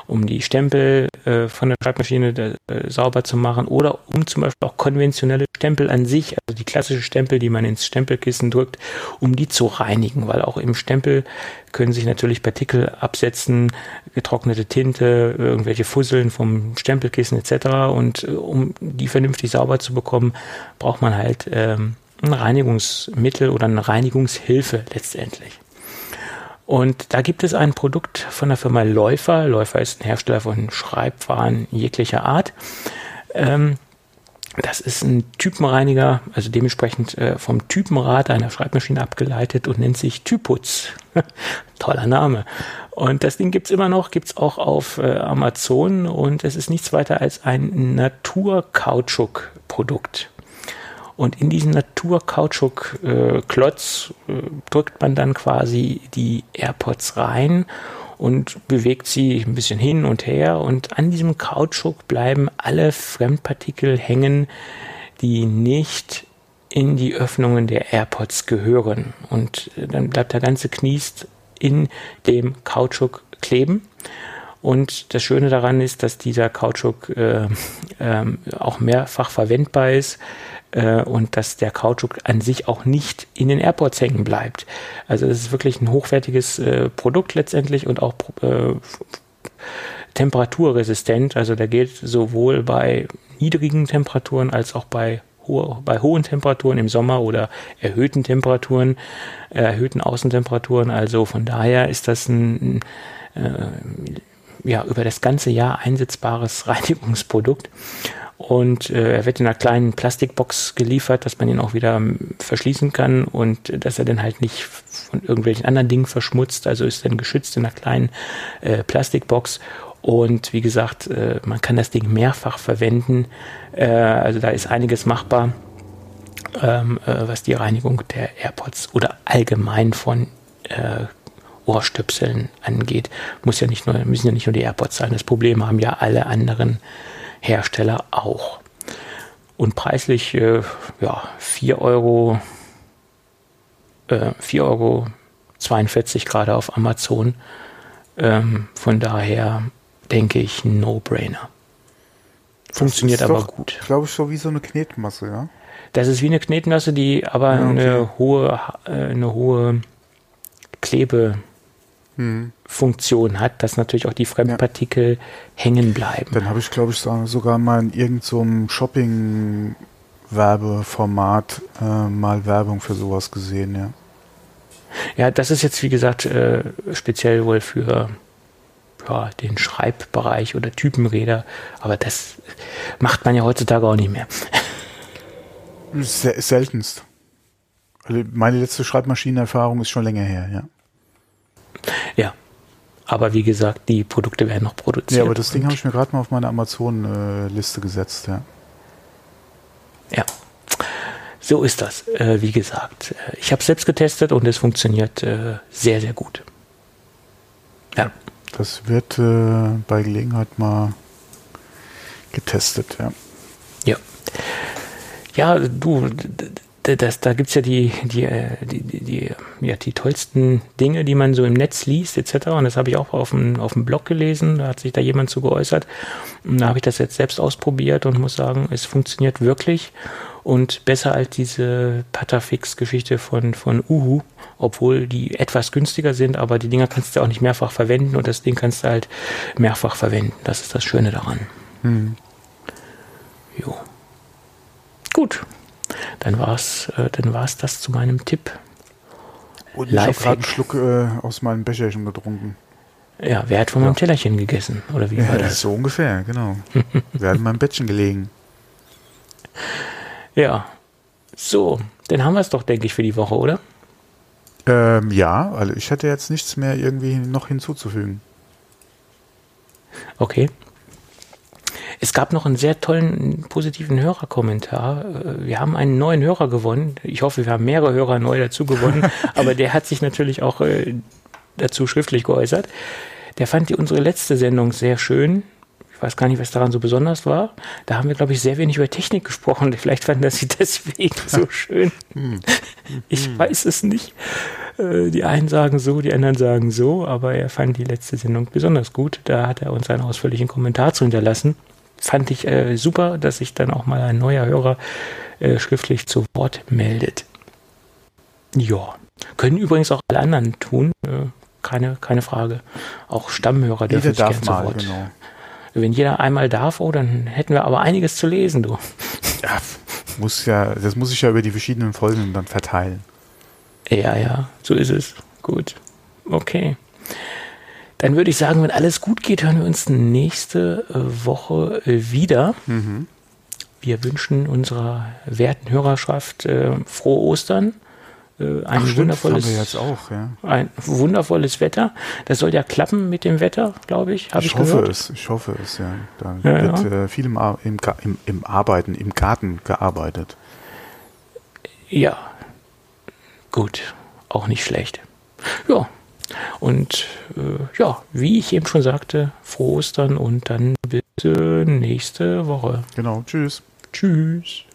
um die Stempel äh, von der Schreibmaschine äh, sauber zu machen oder um zum Beispiel auch konventionelle Stempel an sich, also die klassische Stempel, die man ins Stempelkissen drückt, um die zu reinigen, weil auch im Stempel können sich natürlich Partikel absetzen, getrocknete Tinte, irgendwelche Fusseln vom Stempelkissen etc. Und äh, um die vernünftig sauber zu bekommen, braucht man halt ähm, ein Reinigungsmittel oder eine Reinigungshilfe letztendlich. Und da gibt es ein Produkt von der Firma Läufer. Läufer ist ein Hersteller von Schreibwaren jeglicher Art. Ähm, Das ist ein Typenreiniger, also dementsprechend äh, vom Typenrad einer Schreibmaschine abgeleitet und nennt sich Typutz. Toller Name. Und das Ding gibt's immer noch, gibt's auch auf äh, Amazon und es ist nichts weiter als ein Naturkautschuk-Produkt. Und in diesen Naturkautschuk-Klotz äh, äh, drückt man dann quasi die AirPods rein und bewegt sie ein bisschen hin und her und an diesem Kautschuk bleiben alle Fremdpartikel hängen, die nicht in die Öffnungen der AirPods gehören. Und dann bleibt der ganze Kniest in dem Kautschuk kleben. Und das Schöne daran ist, dass dieser Kautschuk äh, äh, auch mehrfach verwendbar ist äh, und dass der Kautschuk an sich auch nicht in den Airports hängen bleibt. Also es ist wirklich ein hochwertiges äh, Produkt letztendlich und auch äh, temperaturresistent. Also der gilt sowohl bei niedrigen Temperaturen als auch bei bei hohen Temperaturen im Sommer oder erhöhten Temperaturen, äh, erhöhten Außentemperaturen. Also von daher ist das ein, äh, ja, über das ganze Jahr einsetzbares Reinigungsprodukt. Und äh, er wird in einer kleinen Plastikbox geliefert, dass man ihn auch wieder ähm, verschließen kann und dass er dann halt nicht von irgendwelchen anderen Dingen verschmutzt. Also ist dann geschützt in einer kleinen äh, Plastikbox. Und wie gesagt, äh, man kann das Ding mehrfach verwenden. Äh, also da ist einiges machbar, ähm, äh, was die Reinigung der AirPods oder allgemein von äh, Ohrstöpseln angeht. Muss ja nicht nur, müssen ja nicht nur die AirPods sein. Das Problem haben ja alle anderen Hersteller auch. Und preislich, äh, ja, 4 Euro, äh, 4 Euro 42 gerade auf Amazon. Ähm, von daher denke ich, No-Brainer. Funktioniert aber doch, gut. Glaube ich, so wie so eine Knetmasse, ja? Das ist wie eine Knetmasse, die aber ja, okay. eine hohe, äh, eine hohe Klebe, hm. Funktion hat, dass natürlich auch die Fremdpartikel ja. hängen bleiben. Dann habe ich, glaube ich, sogar mal in irgendeinem so Shopping-Werbeformat äh, mal Werbung für sowas gesehen, ja. Ja, das ist jetzt, wie gesagt, äh, speziell wohl für ja, den Schreibbereich oder Typenräder, aber das macht man ja heutzutage auch nicht mehr. seltenst. Also meine letzte Schreibmaschinenerfahrung ist schon länger her, ja. Ja. Aber wie gesagt, die Produkte werden noch produziert. Ja, aber das Ding habe ich mir gerade mal auf meine Amazon-Liste gesetzt, ja. Ja. So ist das, äh, wie gesagt. Äh, ich habe es selbst getestet und es funktioniert äh, sehr, sehr gut. Ja. Das wird äh, bei Gelegenheit mal getestet, ja. Ja. Ja, du, das, da gibt's ja die, die, äh, die, die, die, ja, die tollsten Dinge, die man so im Netz liest, etc. Und das habe ich auch auf dem, auf dem Blog gelesen, da hat sich da jemand zu geäußert. Und da habe ich das jetzt selbst ausprobiert und muss sagen, es funktioniert wirklich und besser als diese Patafix-Geschichte von, von Uhu, obwohl die etwas günstiger sind, aber die Dinger kannst du auch nicht mehrfach verwenden und das Ding kannst du halt mehrfach verwenden. Das ist das Schöne daran. Hm. Jo. Gut, dann war es äh, dann war's das zu meinem Tipp. Und ich habe gerade einen Schluck äh, aus meinem Becherchen getrunken. Ja, wer hat von ja. meinem Tellerchen gegessen? Oder wie ja, war das? So ungefähr, genau. wer hat in meinem Bettchen gelegen? Ja. So, dann haben wir es doch, denke ich, für die Woche, oder? Ähm, ja, also ich hätte jetzt nichts mehr irgendwie noch hinzuzufügen. Okay. Es gab noch einen sehr tollen positiven Hörerkommentar. Äh, wir haben einen neuen Hörer gewonnen. Ich hoffe, wir haben mehrere Hörer neu dazu gewonnen, aber der hat sich natürlich auch äh, dazu schriftlich geäußert. Der fand die unsere letzte Sendung sehr schön. Ich weiß gar nicht, was daran so besonders war. Da haben wir, glaube ich, sehr wenig über Technik gesprochen. Vielleicht fanden das sie deswegen so schön. Hm. Ich hm. weiß es nicht. Äh, die einen sagen so, die anderen sagen so, aber er fand die letzte Sendung besonders gut. Da hat er uns einen ausführlichen Kommentar zu hinterlassen fand ich äh, super, dass sich dann auch mal ein neuer Hörer äh, schriftlich zu Wort meldet. Ja, können übrigens auch alle anderen tun, äh, keine, keine Frage. Auch Stammhörer dürfen sich gerne zu Wort. Genau. Wenn jeder einmal darf, oh, dann hätten wir aber einiges zu lesen, du. Ja, muss ja, das muss ich ja über die verschiedenen Folgen dann verteilen. Ja, ja, so ist es. Gut. Okay. Dann würde ich sagen, wenn alles gut geht, hören wir uns nächste äh, Woche äh, wieder. Mhm. wir wünschen unserer werten Hörerschaft äh, frohe Ostern. Äh, ein Ach, wundervolles, auch, ja. ein wundervolles Wetter. Das soll ja klappen mit dem Wetter, glaube ich. Ich, Ich hoffe gehört. es, ich hoffe es, ja. Da Ja, wird Äh, viel im, im, im Arbeiten, im Garten gearbeitet. Ja, gut, auch nicht schlecht. Ja, und äh, ja, wie ich eben schon sagte, frohe Ostern und dann bis äh, nächste Woche. Genau, tschüss. Tschüss.